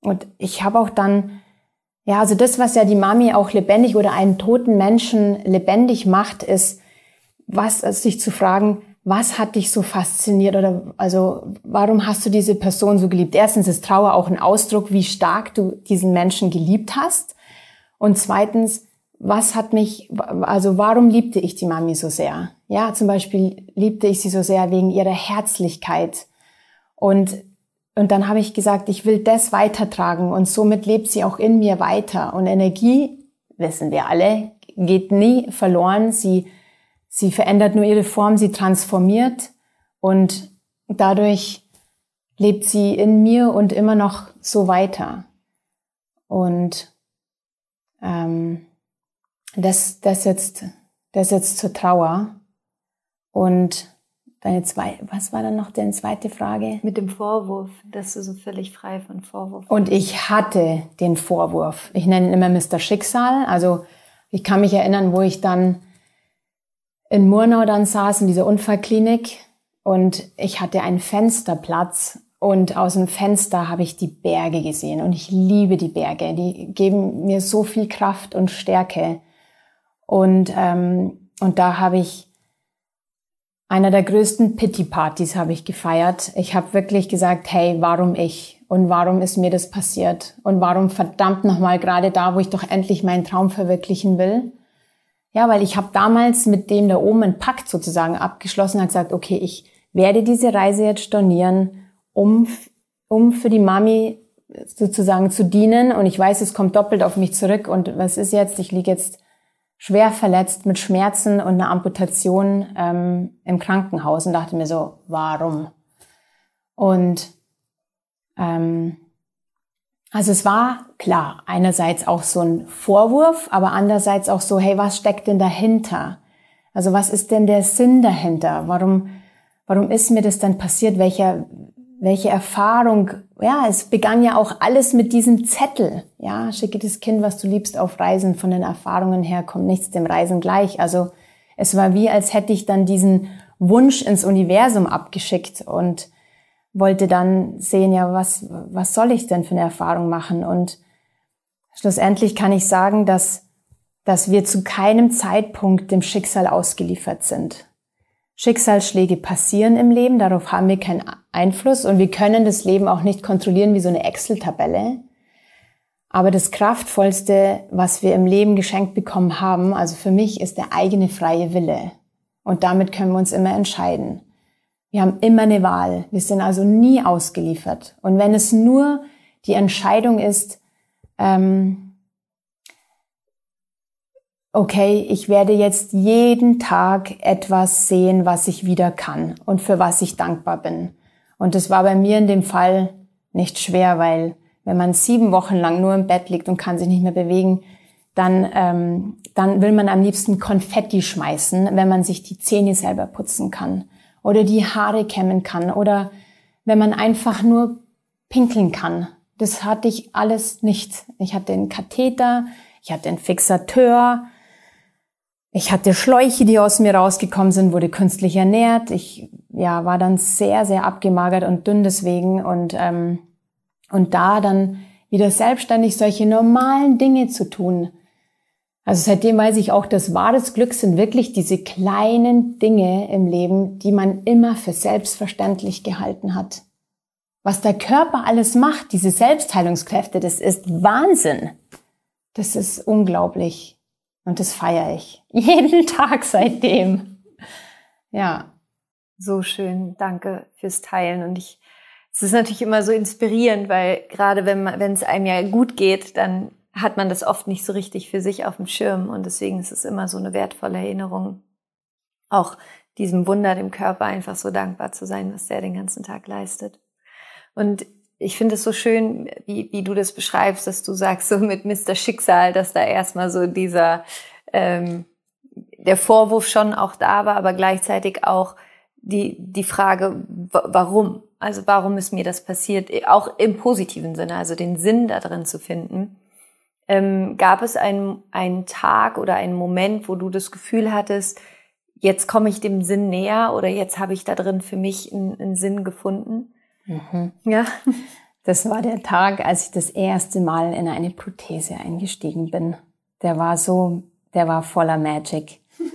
S2: und ich habe auch dann, ja, also das, was ja die Mami auch lebendig oder einen toten Menschen lebendig macht, ist, was, also sich zu fragen, was hat dich so fasziniert oder also warum hast du diese Person so geliebt? Erstens ist Trauer auch ein Ausdruck, wie stark du diesen Menschen geliebt hast. Und zweitens, was hat mich, also warum liebte ich die Mami so sehr? Ja, zum Beispiel liebte ich sie so sehr wegen ihrer Herzlichkeit. Und und dann habe ich gesagt, ich will das weitertragen und somit lebt sie auch in mir weiter. Und Energie, wissen wir alle, geht nie verloren. Sie, sie verändert nur ihre Form, sie transformiert und dadurch lebt sie in mir und immer noch so weiter. Und ähm, das, das jetzt, das jetzt zur Trauer. Und Deine zwei, was war dann noch deine zweite Frage?
S1: Mit dem Vorwurf, dass du so völlig frei von Vorwurf.
S2: Und ich hatte den Vorwurf. Ich nenne ihn immer Mr. Schicksal. Also ich kann mich erinnern, wo ich dann in Murnau dann saß, in dieser Unfallklinik und ich hatte einen Fensterplatz und aus dem Fenster habe ich die Berge gesehen und ich liebe die Berge. Die geben mir so viel Kraft und Stärke. Und, ähm, und da habe ich einer der größten Pity-Partys habe ich gefeiert. Ich habe wirklich gesagt, hey, warum ich? Und warum ist mir das passiert? Und warum verdammt nochmal gerade da, wo ich doch endlich meinen Traum verwirklichen will? Ja, weil ich habe damals mit dem da oben einen Pakt sozusagen abgeschlossen, habe gesagt, okay, ich werde diese Reise jetzt stornieren, um, um für die Mami sozusagen zu dienen. Und ich weiß, es kommt doppelt auf mich zurück. Und was ist jetzt? Ich liege jetzt schwer verletzt mit Schmerzen und einer Amputation ähm, im Krankenhaus und dachte mir so, warum? Und ähm, also es war klar, einerseits auch so ein Vorwurf, aber andererseits auch so, hey, was steckt denn dahinter? Also was ist denn der Sinn dahinter? Warum, warum ist mir das dann passiert? Welcher, welche Erfahrung, ja, es begann ja auch alles mit diesem Zettel, ja, schicke das Kind, was du liebst, auf Reisen, von den Erfahrungen her kommt nichts dem Reisen gleich. Also es war wie, als hätte ich dann diesen Wunsch ins Universum abgeschickt und wollte dann sehen, ja, was, was soll ich denn für eine Erfahrung machen? Und schlussendlich kann ich sagen, dass, dass wir zu keinem Zeitpunkt dem Schicksal ausgeliefert sind. Schicksalsschläge passieren im Leben, darauf haben wir keinen Einfluss und wir können das Leben auch nicht kontrollieren wie so eine Excel-Tabelle. Aber das Kraftvollste, was wir im Leben geschenkt bekommen haben, also für mich, ist der eigene freie Wille. Und damit können wir uns immer entscheiden. Wir haben immer eine Wahl. Wir sind also nie ausgeliefert. Und wenn es nur die Entscheidung ist, ähm, okay, ich werde jetzt jeden Tag etwas sehen, was ich wieder kann und für was ich dankbar bin. Und das war bei mir in dem Fall nicht schwer, weil wenn man sieben Wochen lang nur im Bett liegt und kann sich nicht mehr bewegen, dann, ähm, dann will man am liebsten Konfetti schmeißen, wenn man sich die Zähne selber putzen kann oder die Haare kämmen kann oder wenn man einfach nur pinkeln kann. Das hatte ich alles nicht. Ich hatte einen Katheter, ich hatte einen Fixateur, ich hatte Schläuche, die aus mir rausgekommen sind, wurde künstlich ernährt. Ich ja, war dann sehr, sehr abgemagert und dünn deswegen. Und, ähm, und da dann wieder selbstständig solche normalen Dinge zu tun. Also seitdem weiß ich auch, dass wahres Glück sind wirklich diese kleinen Dinge im Leben, die man immer für selbstverständlich gehalten hat. Was der Körper alles macht, diese Selbstheilungskräfte, das ist Wahnsinn. Das ist unglaublich. Und das feiere ich. Jeden Tag seitdem. Ja.
S3: So schön. Danke fürs Teilen. Und ich, es ist natürlich immer so inspirierend, weil gerade wenn man, wenn es einem ja gut geht, dann hat man das oft nicht so richtig für sich auf dem Schirm. Und deswegen ist es immer so eine wertvolle Erinnerung. Auch diesem Wunder, dem Körper einfach so dankbar zu sein, was der den ganzen Tag leistet. Und ich finde es so schön, wie, wie du das beschreibst, dass du sagst, so mit Mr. Schicksal, dass da erstmal so dieser, ähm, der Vorwurf schon auch da war, aber gleichzeitig auch die, die Frage, warum? Also warum ist mir das passiert? Auch im positiven Sinne, also den Sinn da drin zu finden. Ähm, gab es einen, einen Tag oder einen Moment, wo du das Gefühl hattest, jetzt komme ich dem Sinn näher oder jetzt habe ich da drin für mich einen, einen Sinn gefunden?
S2: Mhm. Ja. Das war der Tag, als ich das erste Mal in eine Prothese eingestiegen bin. Der war so, der war voller Magic.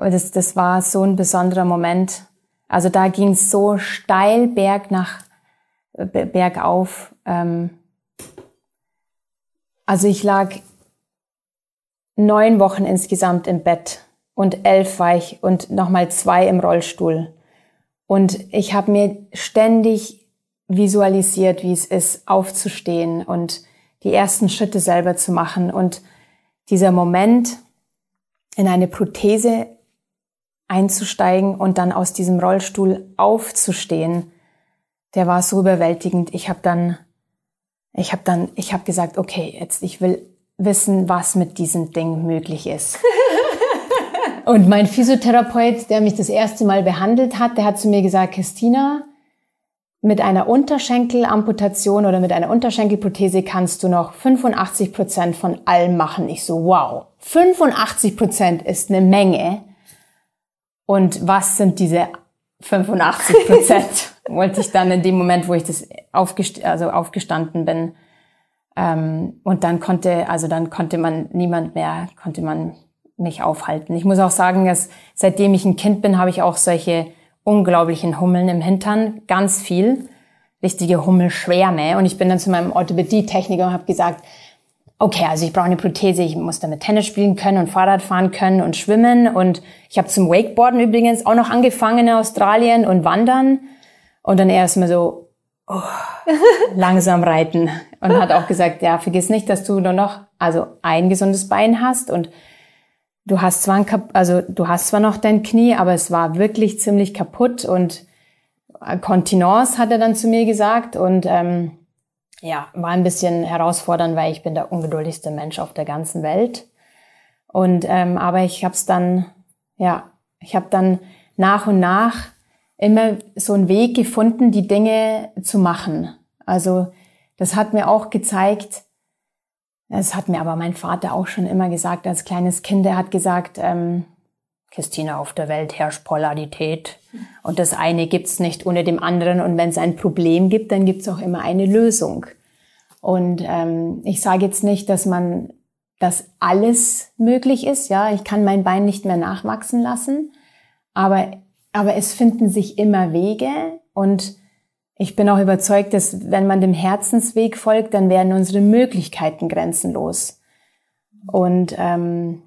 S2: Das, das war so ein besonderer Moment. Also da ging es so steil berg nach bergauf. Ähm, also ich lag neun Wochen insgesamt im Bett und elf war ich und nochmal zwei im Rollstuhl. Und ich habe mir ständig visualisiert, wie es ist, aufzustehen und die ersten Schritte selber zu machen. Und dieser Moment, in eine Prothese einzusteigen und dann aus diesem Rollstuhl aufzustehen, der war so überwältigend. Ich habe dann, ich habe dann, ich habe gesagt, okay, jetzt ich will wissen, was mit diesem Ding möglich ist. Und mein Physiotherapeut, der mich das erste Mal behandelt hat, der hat zu mir gesagt, Christina, mit einer Unterschenkelamputation oder mit einer Unterschenkelprothese kannst du noch 85 Prozent von allem machen. Ich so, wow, 85 Prozent ist eine Menge. Und was sind diese 85 Prozent? Wollte ich dann in dem Moment, wo ich das aufgest also aufgestanden bin. Ähm, und dann konnte, also dann konnte man niemand mehr, konnte man mich aufhalten. Ich muss auch sagen, dass seitdem ich ein Kind bin, habe ich auch solche unglaublichen Hummeln im Hintern, ganz viel, richtige Hummelschwärme. Und ich bin dann zu meinem Orthopädie-Techniker und habe gesagt, okay, also ich brauche eine Prothese, ich muss damit Tennis spielen können und Fahrrad fahren können und schwimmen. Und ich habe zum Wakeboarden übrigens auch noch angefangen in Australien und wandern. Und dann erstmal so oh, langsam reiten. Und hat auch gesagt, ja, vergiss nicht, dass du nur noch also ein gesundes Bein hast und du hast zwar ein, also du hast zwar noch dein Knie, aber es war wirklich ziemlich kaputt und Kontinence hat er dann zu mir gesagt und ähm, ja, war ein bisschen herausfordernd, weil ich bin der ungeduldigste Mensch auf der ganzen Welt. Und ähm, aber ich habe es dann, ja, ich habe dann nach und nach immer so einen Weg gefunden, die Dinge zu machen. Also das hat mir auch gezeigt, das hat mir aber mein Vater auch schon immer gesagt als kleines Kind. Er hat gesagt, ähm, Christina, auf der Welt herrscht Polarität und das eine gibt's nicht ohne dem anderen. Und wenn es ein Problem gibt, dann gibt's auch immer eine Lösung. Und ähm, ich sage jetzt nicht, dass man, dass alles möglich ist. Ja, ich kann mein Bein nicht mehr nachwachsen lassen, aber aber es finden sich immer Wege und ich bin auch überzeugt, dass wenn man dem Herzensweg folgt, dann werden unsere Möglichkeiten grenzenlos. Und ähm,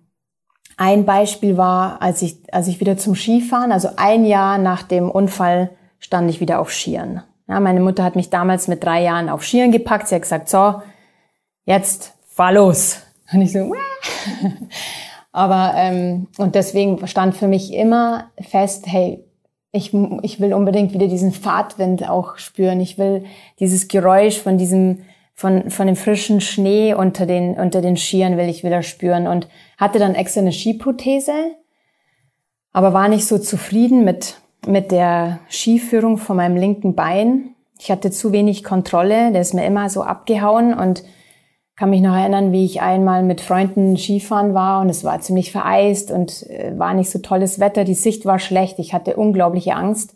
S2: ein Beispiel war, als ich, als ich wieder zum Skifahren, also ein Jahr nach dem Unfall, stand ich wieder auf Skiern. Ja, meine Mutter hat mich damals mit drei Jahren auf Skiern gepackt. Sie hat gesagt, so, jetzt fahr los. Und ich so, Wah! Aber ähm, und deswegen stand für mich immer fest, hey, ich, ich will unbedingt wieder diesen Fahrtwind auch spüren. Ich will dieses Geräusch von diesem, von, von dem frischen Schnee unter den, unter den Skiern will ich wieder spüren und hatte dann extra eine Skiprothese, aber war nicht so zufrieden mit, mit der Skiführung von meinem linken Bein. Ich hatte zu wenig Kontrolle, der ist mir immer so abgehauen und kann mich noch erinnern, wie ich einmal mit Freunden Skifahren war und es war ziemlich vereist und äh, war nicht so tolles Wetter. Die Sicht war schlecht. Ich hatte unglaubliche Angst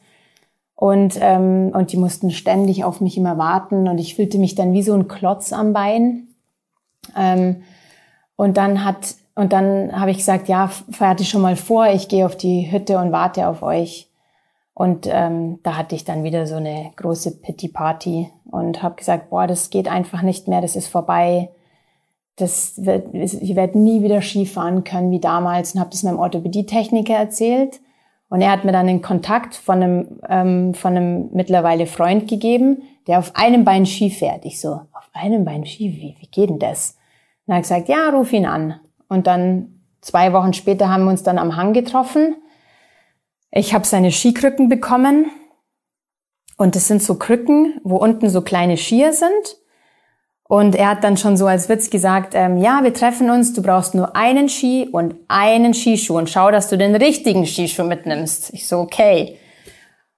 S2: und ähm, und die mussten ständig auf mich immer warten und ich fühlte mich dann wie so ein Klotz am Bein. Ähm, und dann hat und dann habe ich gesagt, ja, ihr schon mal vor. Ich gehe auf die Hütte und warte auf euch. Und ähm, da hatte ich dann wieder so eine große Pity Party und habe gesagt, boah, das geht einfach nicht mehr, das ist vorbei. Das wird, ich werde nie wieder Ski fahren können wie damals und habe das meinem Orthopädietechniker erzählt. Und er hat mir dann den Kontakt von einem, ähm, von einem mittlerweile Freund gegeben, der auf einem Bein Ski fährt. Ich so, auf einem Bein Ski, wie, wie geht denn das? Und er hat gesagt, ja, ruf ihn an. Und dann zwei Wochen später haben wir uns dann am Hang getroffen ich habe seine Skikrücken bekommen und das sind so Krücken, wo unten so kleine Skier sind. Und er hat dann schon so als Witz gesagt, ähm, ja, wir treffen uns, du brauchst nur einen Ski und einen Skischuh und schau, dass du den richtigen Skischuh mitnimmst. Ich so, okay.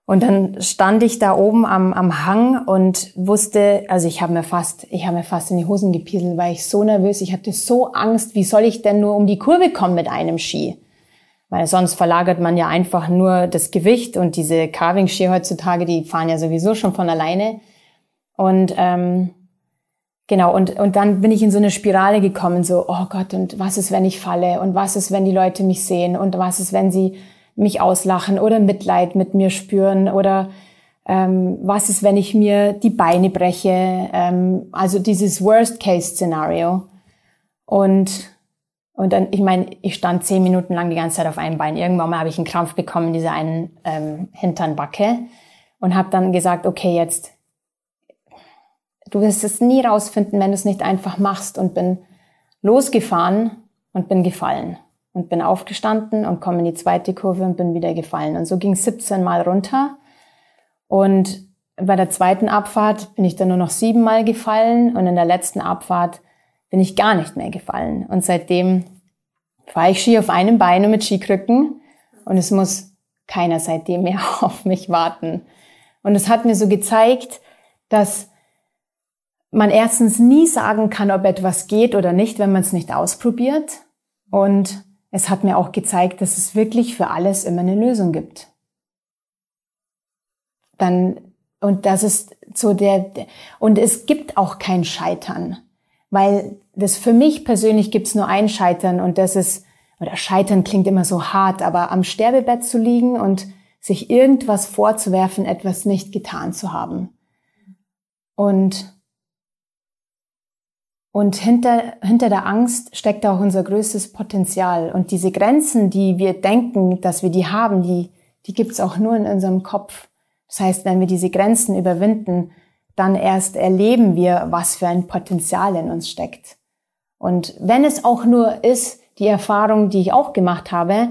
S2: Und dann stand ich da oben am, am Hang und wusste, also ich habe mir fast, ich habe mir fast in die Hosen gepieselt, weil ich so nervös, ich hatte so Angst, wie soll ich denn nur um die Kurve kommen mit einem Ski? Weil sonst verlagert man ja einfach nur das Gewicht und diese Carving-Ski heutzutage, die fahren ja sowieso schon von alleine. Und ähm, genau, und, und dann bin ich in so eine Spirale gekommen, so, oh Gott, und was ist, wenn ich falle? Und was ist, wenn die Leute mich sehen? Und was ist, wenn sie mich auslachen oder Mitleid mit mir spüren? Oder ähm, was ist, wenn ich mir die Beine breche? Ähm, also dieses Worst-Case-Szenario. Und und dann, ich meine, ich stand zehn Minuten lang die ganze Zeit auf einem Bein. Irgendwann mal habe ich einen Krampf bekommen in dieser einen ähm, Hinternbacke und habe dann gesagt, okay, jetzt, du wirst es nie rausfinden, wenn du es nicht einfach machst. Und bin losgefahren und bin gefallen. Und bin aufgestanden und komme in die zweite Kurve und bin wieder gefallen. Und so ging es 17 Mal runter. Und bei der zweiten Abfahrt bin ich dann nur noch sieben Mal gefallen und in der letzten Abfahrt bin ich gar nicht mehr gefallen. Und seitdem fahre ich Ski auf einem Bein und mit Skikrücken und es muss keiner seitdem mehr auf mich warten. Und es hat mir so gezeigt, dass man erstens nie sagen kann, ob etwas geht oder nicht, wenn man es nicht ausprobiert. Und es hat mir auch gezeigt, dass es wirklich für alles immer eine Lösung gibt. Dann, und das ist so der, und es gibt auch kein Scheitern. Weil das für mich persönlich gibt's nur ein Scheitern und das ist, oder Scheitern klingt immer so hart, aber am Sterbebett zu liegen und sich irgendwas vorzuwerfen, etwas nicht getan zu haben. Und, und hinter, hinter der Angst steckt auch unser größtes Potenzial. Und diese Grenzen, die wir denken, dass wir die haben, die, die gibt's auch nur in unserem Kopf. Das heißt, wenn wir diese Grenzen überwinden, dann erst erleben wir, was für ein Potenzial in uns steckt. Und wenn es auch nur ist, die Erfahrung, die ich auch gemacht habe,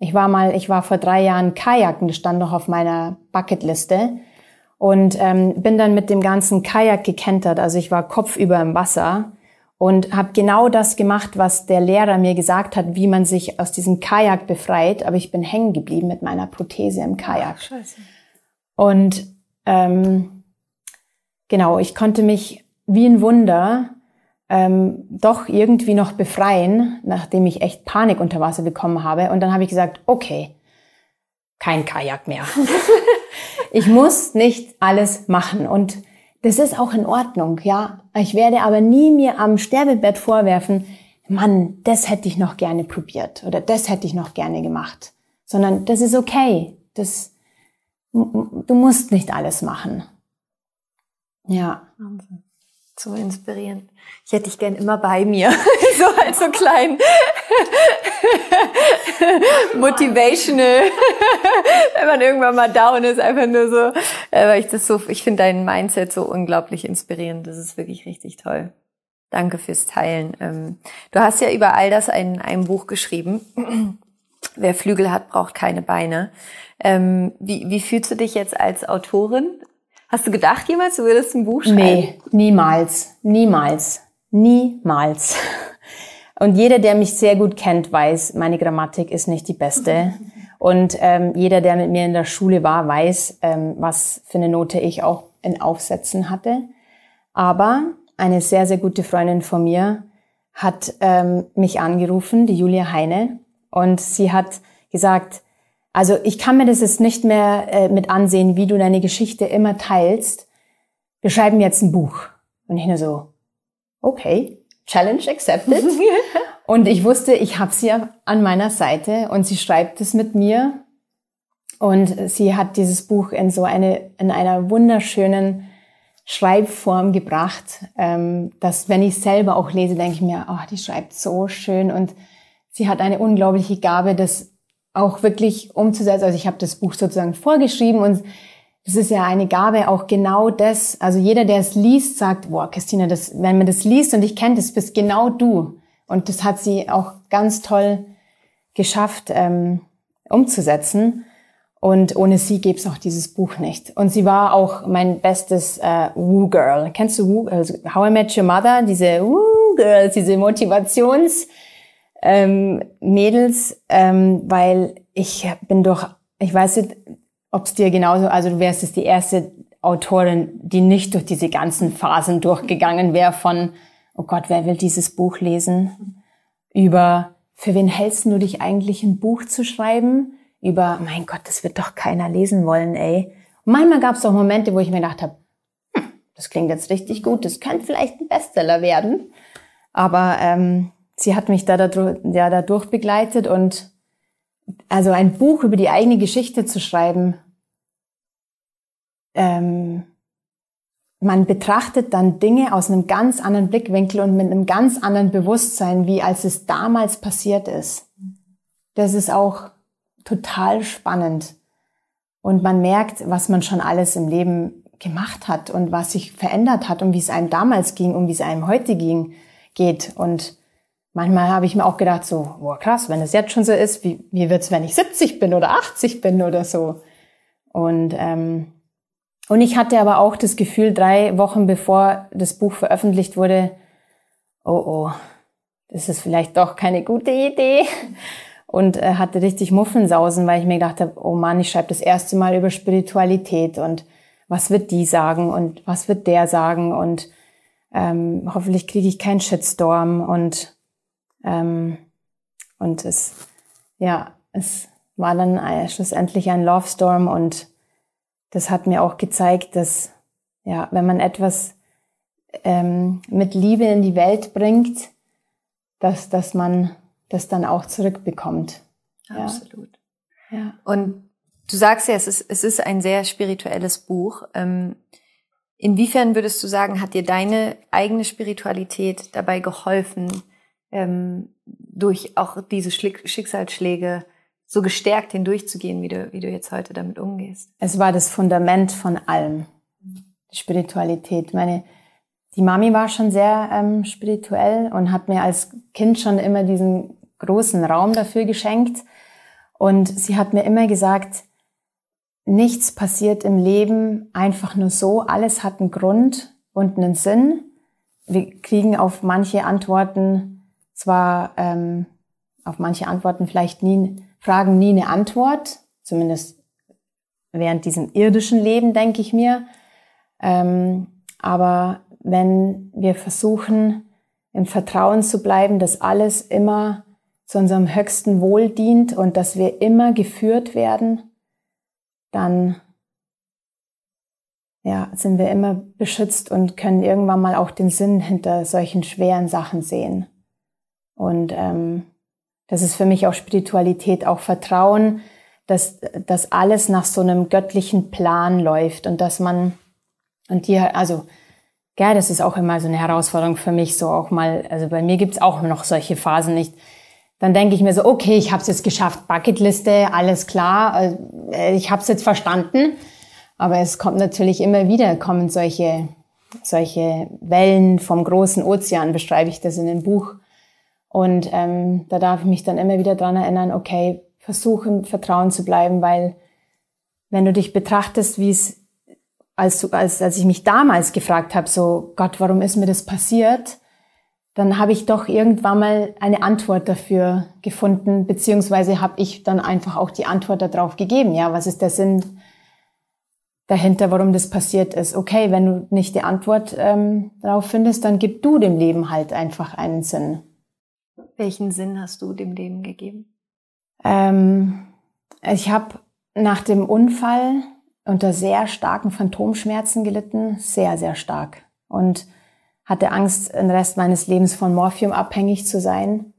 S2: ich war mal, ich war vor drei Jahren Kajaken, das stand noch auf meiner Bucketliste und ähm, bin dann mit dem ganzen Kajak gekentert. Also ich war kopfüber im Wasser und habe genau das gemacht, was der Lehrer mir gesagt hat, wie man sich aus diesem Kajak befreit. Aber ich bin hängen geblieben mit meiner Prothese im Kajak. Ach, scheiße. Und ähm, genau, ich konnte mich wie ein Wunder ähm, doch irgendwie noch befreien, nachdem ich echt Panik unter Wasser bekommen habe. Und dann habe ich gesagt, okay, kein Kajak mehr. ich muss nicht alles machen. Und das ist auch in Ordnung, ja. Ich werde aber nie mir am Sterbebett vorwerfen, Mann, das hätte ich noch gerne probiert oder das hätte ich noch gerne gemacht. Sondern das ist okay. Das, du musst nicht alles machen.
S3: Ja. Wahnsinn. So inspirierend. Ich hätte dich gern immer bei mir. so als so klein motivational. Wenn man irgendwann mal down ist, einfach nur so, äh, weil ich das so, ich finde dein Mindset so unglaublich inspirierend. Das ist wirklich richtig toll. Danke fürs Teilen. Ähm, du hast ja über all das ein, ein Buch geschrieben. Wer Flügel hat, braucht keine Beine. Ähm, wie, wie fühlst du dich jetzt als Autorin? Hast du gedacht jemals, du würdest ein Buch schreiben?
S2: Nee, niemals, niemals, niemals. Und jeder, der mich sehr gut kennt, weiß, meine Grammatik ist nicht die beste. Und ähm, jeder, der mit mir in der Schule war, weiß, ähm, was für eine Note ich auch in Aufsätzen hatte. Aber eine sehr, sehr gute Freundin von mir hat ähm, mich angerufen, die Julia Heine, und sie hat gesagt, also ich kann mir das jetzt nicht mehr äh, mit ansehen, wie du deine Geschichte immer teilst. Wir schreiben jetzt ein Buch. Und ich nur so, okay, Challenge accepted. und ich wusste, ich habe sie an meiner Seite und sie schreibt es mit mir. Und sie hat dieses Buch in so eine, in einer wunderschönen Schreibform gebracht, ähm, dass wenn ich selber auch lese, denke ich mir, oh, die schreibt so schön und sie hat eine unglaubliche Gabe, das auch wirklich umzusetzen. Also ich habe das Buch sozusagen vorgeschrieben und es ist ja eine Gabe, auch genau das. Also jeder, der es liest, sagt, boah, Christina, das, wenn man das liest und ich kenne, das bist genau du. Und das hat sie auch ganz toll geschafft ähm, umzusetzen. Und ohne sie gäbe es auch dieses Buch nicht. Und sie war auch mein bestes äh, Woo-Girl. Kennst du Woo, also How I Met Your Mother? Diese Woo-Girls, diese Motivations- ähm, Mädels, ähm, weil ich bin doch, ich weiß nicht, ob es dir genauso, also du wärst es die erste Autorin, die nicht durch diese ganzen Phasen durchgegangen wäre von, oh Gott, wer will dieses Buch lesen? Über, für wen hältst du dich eigentlich ein Buch zu schreiben? über, mein Gott, das wird doch keiner lesen wollen, ey. Und manchmal gab es auch Momente, wo ich mir gedacht habe, hm, das klingt jetzt richtig gut, das könnte vielleicht ein Bestseller werden. Aber ähm, sie hat mich da dadurch, ja, dadurch begleitet und also ein Buch über die eigene Geschichte zu schreiben, ähm, man betrachtet dann Dinge aus einem ganz anderen Blickwinkel und mit einem ganz anderen Bewusstsein, wie als es damals passiert ist. Das ist auch total spannend. Und man merkt, was man schon alles im Leben gemacht hat und was sich verändert hat und wie es einem damals ging und wie es einem heute ging, geht. Und manchmal habe ich mir auch gedacht, so, boah, krass, wenn es jetzt schon so ist, wie, wie wird's, wenn ich 70 bin oder 80 bin oder so? Und, ähm, und ich hatte aber auch das Gefühl, drei Wochen bevor das Buch veröffentlicht wurde, oh oh, das ist vielleicht doch keine gute Idee und äh, hatte richtig Muffensausen, weil ich mir gedacht habe, oh Mann, ich schreibe das erste Mal über Spiritualität und was wird die sagen und was wird der sagen und ähm, hoffentlich kriege ich keinen Shitstorm und ähm, und es ja es war dann schlussendlich ein Love Storm und das hat mir auch gezeigt, dass ja wenn man etwas ähm, mit Liebe in die Welt bringt, dass dass man das dann auch zurückbekommt.
S3: Absolut. Ja. Und du sagst ja, es ist, es ist ein sehr spirituelles Buch. Ähm, inwiefern würdest du sagen, hat dir deine eigene Spiritualität dabei geholfen, ähm, durch auch diese Schicksalsschläge so gestärkt hindurchzugehen, wie du, wie du jetzt heute damit umgehst?
S2: Es war das Fundament von allem. Spiritualität. Meine, die Mami war schon sehr ähm, spirituell und hat mir als Kind schon immer diesen großen Raum dafür geschenkt. Und sie hat mir immer gesagt, nichts passiert im Leben einfach nur so. Alles hat einen Grund und einen Sinn. Wir kriegen auf manche Antworten zwar, ähm, auf manche Antworten vielleicht nie, Fragen nie eine Antwort, zumindest während diesem irdischen Leben, denke ich mir. Ähm, aber wenn wir versuchen, im Vertrauen zu bleiben, dass alles immer zu unserem höchsten Wohl dient und dass wir immer geführt werden, dann ja, sind wir immer beschützt und können irgendwann mal auch den Sinn hinter solchen schweren Sachen sehen. Und ähm, das ist für mich auch Spiritualität, auch Vertrauen, dass, dass alles nach so einem göttlichen Plan läuft und dass man, und die, also, ja, das ist auch immer so eine Herausforderung für mich, so auch mal, also bei mir gibt's auch noch solche Phasen nicht dann denke ich mir so, okay, ich habe es jetzt geschafft, Bucketliste, alles klar, äh, ich habe es jetzt verstanden. Aber es kommt natürlich immer wieder, kommen solche solche Wellen vom großen Ozean, beschreibe ich das in dem Buch. Und ähm, da darf ich mich dann immer wieder dran erinnern, okay, versuch im Vertrauen zu bleiben, weil wenn du dich betrachtest, wie es, als, als, als ich mich damals gefragt habe, so Gott, warum ist mir das passiert, dann habe ich doch irgendwann mal eine Antwort dafür gefunden, beziehungsweise habe ich dann einfach auch die Antwort darauf gegeben. Ja, was ist der Sinn dahinter, warum das passiert ist? Okay, wenn du nicht die Antwort ähm, darauf findest, dann gib du dem Leben halt einfach einen Sinn.
S1: Welchen Sinn hast du dem Leben gegeben?
S2: Ähm, ich habe nach dem Unfall unter sehr starken Phantomschmerzen gelitten, sehr, sehr stark. Und hatte Angst, den Rest meines Lebens von Morphium abhängig zu sein.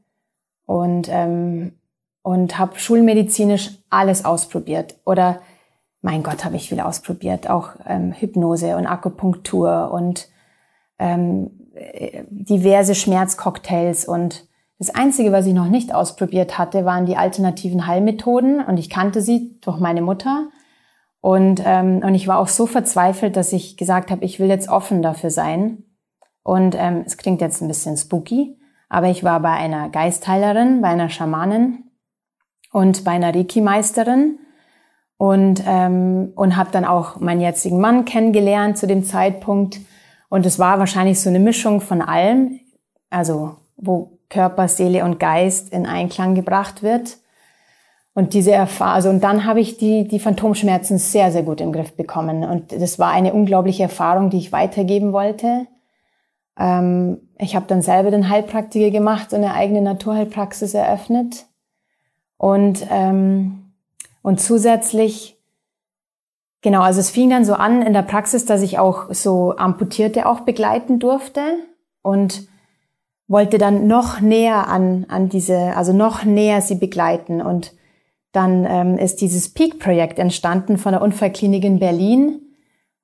S2: Und, ähm, und habe schulmedizinisch alles ausprobiert. Oder, mein Gott, habe ich viel ausprobiert. Auch ähm, Hypnose und Akupunktur und ähm, diverse Schmerzcocktails und das Einzige, was ich noch nicht ausprobiert hatte, waren die alternativen Heilmethoden und ich kannte sie durch meine Mutter. Und, ähm, und ich war auch so verzweifelt, dass ich gesagt habe, ich will jetzt offen dafür sein. Und ähm, es klingt jetzt ein bisschen spooky, aber ich war bei einer Geistheilerin, bei einer Schamanin und bei einer Reiki-Meisterin und, ähm, und habe dann auch meinen jetzigen Mann kennengelernt zu dem Zeitpunkt. Und es war wahrscheinlich so eine Mischung von allem, also wo Körper, Seele und Geist in Einklang gebracht wird. Und diese Erfahrung, also und dann habe ich die, die Phantomschmerzen sehr, sehr gut im Griff bekommen. Und das war eine unglaubliche Erfahrung, die ich weitergeben wollte. Ähm, ich habe dann selber den Heilpraktiker gemacht und eine eigene Naturheilpraxis eröffnet. Und, ähm, und zusätzlich, genau, also es fing dann so an in der Praxis, dass ich auch so Amputierte auch begleiten durfte. Und wollte dann noch näher an, an diese, also noch näher sie begleiten. Und dann ähm, ist dieses Peak-Projekt entstanden von der Unfallklinik in Berlin,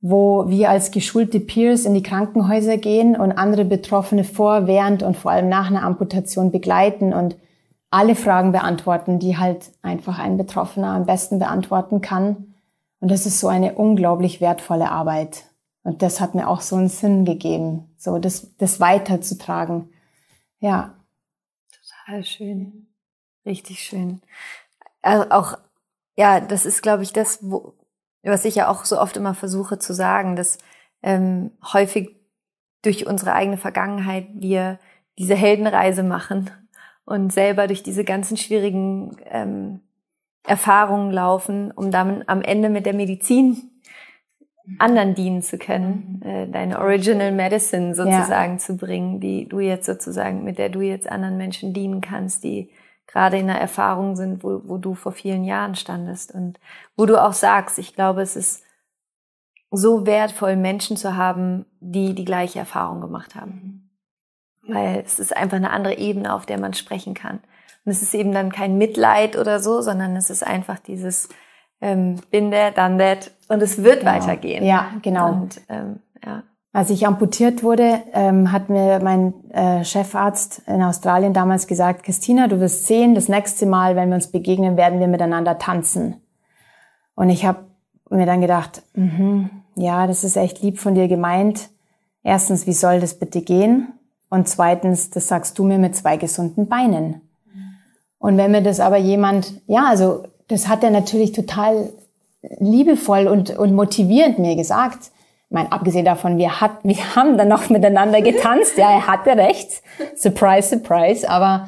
S2: wo wir als geschulte Peers in die Krankenhäuser gehen und andere Betroffene vor, während und vor allem nach einer Amputation begleiten und alle Fragen beantworten, die halt einfach ein Betroffener am besten beantworten kann. Und das ist so eine unglaublich wertvolle Arbeit. Und das hat mir auch so einen Sinn gegeben, so das, das weiterzutragen. Ja.
S1: Total schön. Richtig schön. Also auch, ja, das ist, glaube ich, das, wo, was ich ja auch so oft immer versuche zu sagen, dass ähm, häufig durch unsere eigene Vergangenheit wir diese Heldenreise machen und selber durch diese ganzen schwierigen ähm, Erfahrungen laufen, um dann am Ende mit der Medizin anderen dienen zu können, mhm. äh, deine Original Medicine sozusagen ja. zu bringen, die du jetzt sozusagen, mit der du jetzt anderen Menschen dienen kannst, die gerade in einer Erfahrung sind, wo, wo du vor vielen Jahren standest und wo du auch sagst, ich glaube, es ist so wertvoll, Menschen zu haben, die die gleiche Erfahrung gemacht haben. Mhm. Weil es ist einfach eine andere Ebene, auf der man sprechen kann. Und es ist eben dann kein Mitleid oder so, sondern es ist einfach dieses, ähm, bin der, dann that und es wird genau. weitergehen.
S2: Ja, genau. Und, ähm, ja. Als ich amputiert wurde, ähm, hat mir mein äh, Chefarzt in Australien damals gesagt, Christina, du wirst sehen, das nächste Mal, wenn wir uns begegnen, werden wir miteinander tanzen. Und ich habe mir dann gedacht, mh, ja, das ist echt lieb von dir gemeint. Erstens, wie soll das bitte gehen? Und zweitens, das sagst du mir mit zwei gesunden Beinen. Und wenn mir das aber jemand, ja, also das hat er natürlich total liebevoll und, und motivierend mir gesagt. Ich meine, abgesehen davon, wir, hat, wir haben dann noch miteinander getanzt. Ja, er hatte recht. Surprise, surprise. Aber,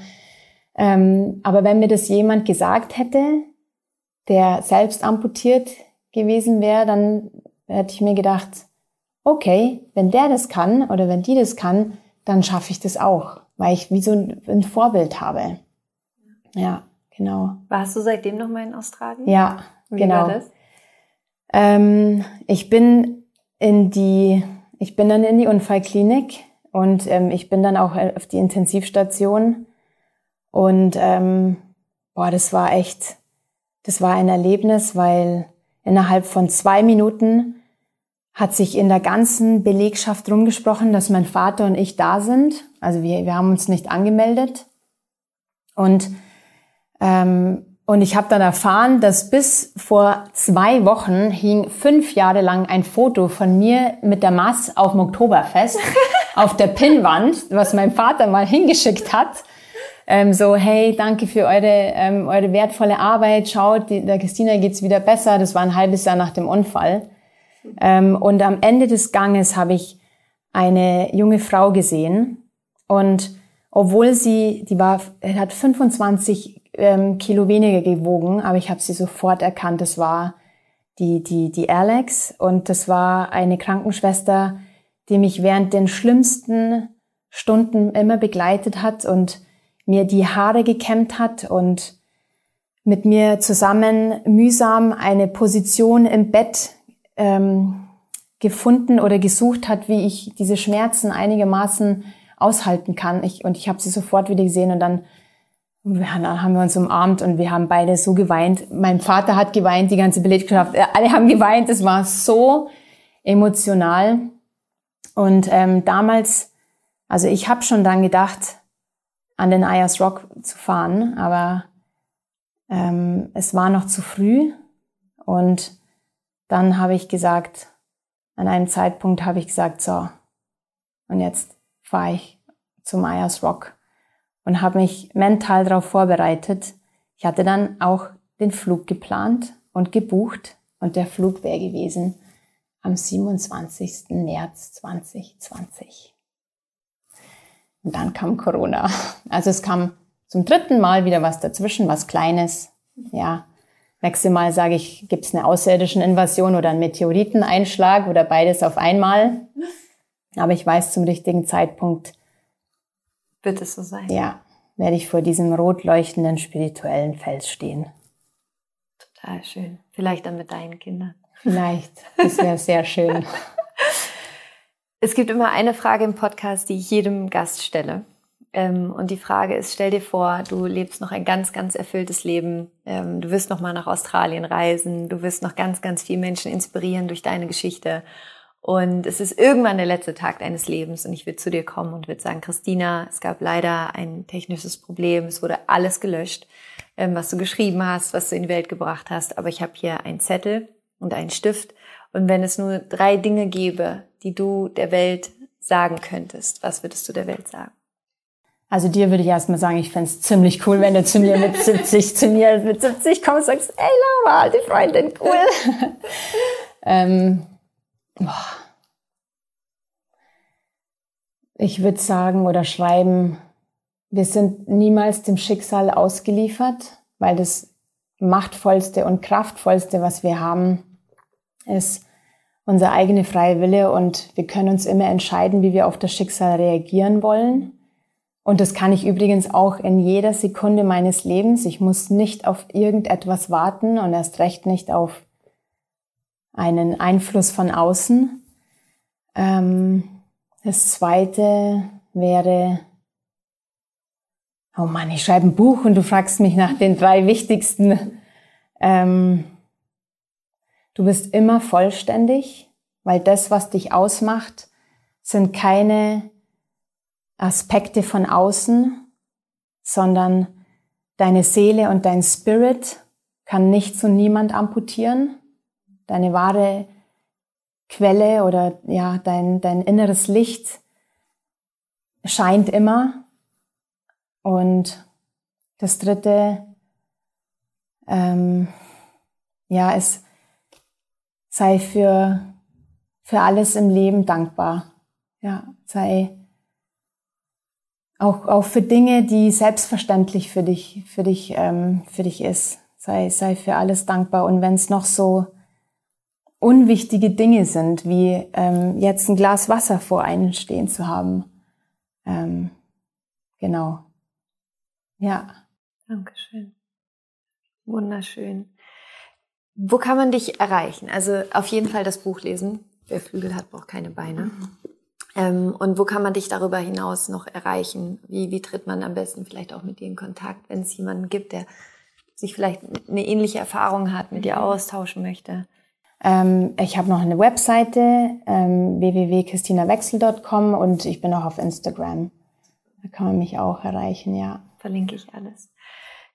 S2: ähm, aber wenn mir das jemand gesagt hätte, der selbst amputiert gewesen wäre, dann hätte ich mir gedacht, okay, wenn der das kann oder wenn die das kann, dann schaffe ich das auch, weil ich wie so ein, ein Vorbild habe. Ja. Genau.
S1: Warst du seitdem noch mal in Australien?
S2: Ja, Wie genau. War das? Ähm, ich bin in die, ich bin dann in die Unfallklinik und ähm, ich bin dann auch auf die Intensivstation und ähm, boah, das war echt, das war ein Erlebnis, weil innerhalb von zwei Minuten hat sich in der ganzen Belegschaft rumgesprochen, dass mein Vater und ich da sind. Also wir, wir haben uns nicht angemeldet und ähm, Und ich habe dann erfahren, dass bis vor zwei Wochen hing fünf Jahre lang ein Foto von mir mit der Maß auf dem Oktoberfest auf der Pinnwand, was mein Vater mal hingeschickt hat. Ähm, so, hey, danke für eure, ähm, eure wertvolle Arbeit. Schaut, die, der Christina geht's wieder besser. Das war ein halbes Jahr nach dem Unfall. Ähm, und am Ende des Ganges habe ich eine junge Frau gesehen. Und obwohl sie, die war, hat 25 ähm, Kilo weniger gewogen, aber ich habe sie sofort erkannt. Das war die, die, die Alex und das war eine Krankenschwester, die mich während den schlimmsten Stunden immer begleitet hat und mir die Haare gekämmt hat und mit mir zusammen mühsam eine Position im Bett ähm, gefunden oder gesucht hat, wie ich diese Schmerzen einigermaßen aushalten kann. Ich, und ich habe sie sofort wieder gesehen und dann wir haben wir uns umarmt und wir haben beide so geweint. Mein Vater hat geweint, die ganze Belegschaft, alle haben geweint. Es war so emotional. Und ähm, damals, also ich habe schon dann gedacht, an den Ayers Rock zu fahren, aber ähm, es war noch zu früh. Und dann habe ich gesagt, an einem Zeitpunkt habe ich gesagt, so, und jetzt fahre ich zum Ayers Rock und habe mich mental darauf vorbereitet. Ich hatte dann auch den Flug geplant und gebucht und der Flug wäre gewesen am 27. März 2020. Und dann kam Corona. Also es kam zum dritten Mal wieder was dazwischen, was Kleines. Ja, maximal sage ich, gibt es eine außerirdische Invasion oder einen Meteoriteneinschlag oder beides auf einmal. Aber ich weiß zum richtigen Zeitpunkt,
S1: wird es so sein?
S2: Ja, werde ich vor diesem rot leuchtenden spirituellen Fels stehen.
S1: Total schön. Vielleicht dann mit deinen Kindern.
S2: Vielleicht. Das wäre sehr schön.
S1: Es gibt immer eine Frage im Podcast, die ich jedem Gast stelle. Ähm, und die Frage ist, stell dir vor, du lebst noch ein ganz, ganz erfülltes Leben. Ähm, du wirst noch mal nach Australien reisen. Du wirst noch ganz, ganz viele Menschen inspirieren durch deine Geschichte. Und es ist irgendwann der letzte Tag deines Lebens und ich würde zu dir kommen und würde sagen, Christina, es gab leider ein technisches Problem, es wurde alles gelöscht, ähm, was du geschrieben hast, was du in die Welt gebracht hast, aber ich habe hier einen Zettel und einen Stift und wenn es nur drei Dinge gäbe, die du der Welt sagen könntest, was würdest du der Welt sagen?
S2: Also dir würde ich erstmal sagen, ich fände es ziemlich cool, wenn du zu mir mit 70, zu mir mit 70 kommst und sagst, ey Laura, alte Freundin, cool. ähm, ich würde sagen oder schreiben, wir sind niemals dem Schicksal ausgeliefert, weil das machtvollste und kraftvollste, was wir haben, ist unser eigene freie Wille und wir können uns immer entscheiden, wie wir auf das Schicksal reagieren wollen. Und das kann ich übrigens auch in jeder Sekunde meines Lebens. Ich muss nicht auf irgendetwas warten und erst recht nicht auf einen Einfluss von außen. Ähm, das zweite wäre, oh Mann, ich schreibe ein Buch und du fragst mich nach den drei wichtigsten. Ähm, du bist immer vollständig, weil das, was dich ausmacht, sind keine Aspekte von außen, sondern deine Seele und dein Spirit kann nichts und niemand amputieren deine wahre Quelle oder ja, dein, dein inneres Licht scheint immer. Und das dritte, ähm, ja, es sei für, für alles im Leben dankbar. Ja, sei auch, auch für Dinge, die selbstverständlich für dich, für dich, ähm, für dich ist. Sei, sei für alles dankbar. Und wenn es noch so unwichtige Dinge sind, wie ähm, jetzt ein Glas Wasser vor einem stehen zu haben. Ähm, genau. Ja.
S1: Dankeschön. Wunderschön. Wo kann man dich erreichen? Also auf jeden Fall das Buch lesen. Wer Flügel hat, braucht keine Beine. Mhm. Ähm, und wo kann man dich darüber hinaus noch erreichen? Wie, wie tritt man am besten vielleicht auch mit dir in Kontakt, wenn es jemanden gibt, der sich vielleicht eine ähnliche Erfahrung hat, mit dir mhm. austauschen möchte?
S2: Ähm, ich habe noch eine Webseite, ähm, www.christinawechsel.com und ich bin auch auf Instagram. Da kann man mich auch erreichen, ja.
S1: Verlinke ich alles.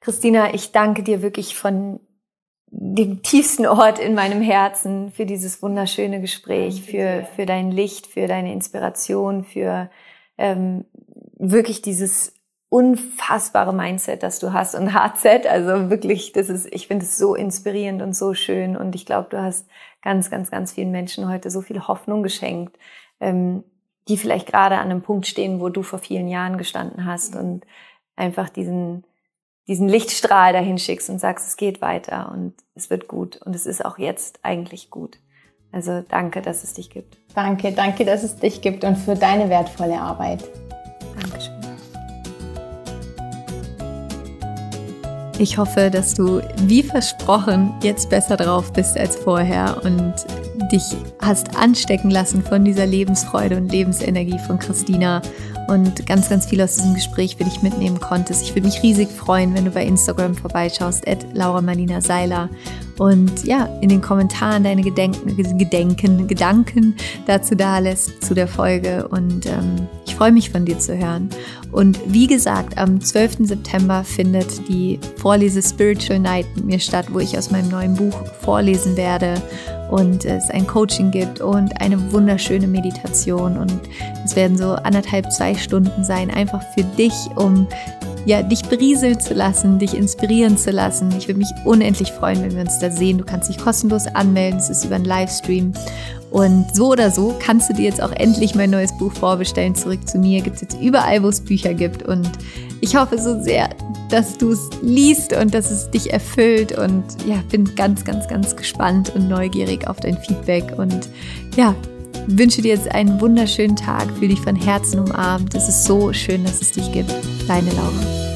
S3: Christina, ich danke dir wirklich von dem tiefsten Ort in meinem Herzen für dieses wunderschöne Gespräch, für, für dein Licht, für deine Inspiration, für ähm, wirklich dieses unfassbare Mindset, das du hast und HZ, also wirklich, das ist, ich finde es so inspirierend und so schön und ich glaube, du hast ganz, ganz, ganz vielen Menschen heute so viel Hoffnung geschenkt, ähm, die vielleicht gerade an einem Punkt stehen, wo du vor vielen Jahren gestanden hast und einfach diesen, diesen Lichtstrahl dahin schickst und sagst, es geht weiter und es wird gut und es ist auch jetzt eigentlich gut. Also danke, dass es dich gibt.
S2: Danke, danke, dass es dich gibt und für deine wertvolle Arbeit.
S3: Dankeschön.
S1: Ich hoffe, dass du wie versprochen jetzt besser drauf bist als vorher und dich hast anstecken lassen von dieser Lebensfreude und Lebensenergie von Christina und ganz, ganz viel aus diesem Gespräch für dich mitnehmen konntest. Ich würde mich riesig freuen, wenn du bei Instagram vorbeischaust, at Laura Marlina Seiler und ja, in den Kommentaren deine Gedenken, Gedenken, Gedanken dazu da lässt zu der Folge und ähm, ich freue mich von dir zu hören. Und wie gesagt, am 12. September findet die Vorlese Spiritual Night mit mir statt, wo ich aus meinem neuen Buch vorlesen werde und es ein Coaching gibt und eine wunderschöne Meditation und es werden so anderthalb, zwei Stunden sein, einfach für dich, um ja, dich berieseln zu lassen, dich inspirieren zu lassen. Ich würde mich unendlich freuen, wenn wir uns da sehen. Du kannst dich kostenlos anmelden, es ist über einen Livestream. Und so oder so kannst du dir jetzt auch endlich mein neues Buch vorbestellen. Zurück zu mir gibt es jetzt überall, wo es Bücher gibt. Und ich hoffe so sehr, dass du es liest und dass es dich erfüllt. Und ja, bin ganz, ganz, ganz gespannt und neugierig auf dein Feedback. Und ja, wünsche dir jetzt einen wunderschönen Tag. Fühle dich von Herzen umarmt. Es ist so schön, dass es dich gibt. Deine Laura.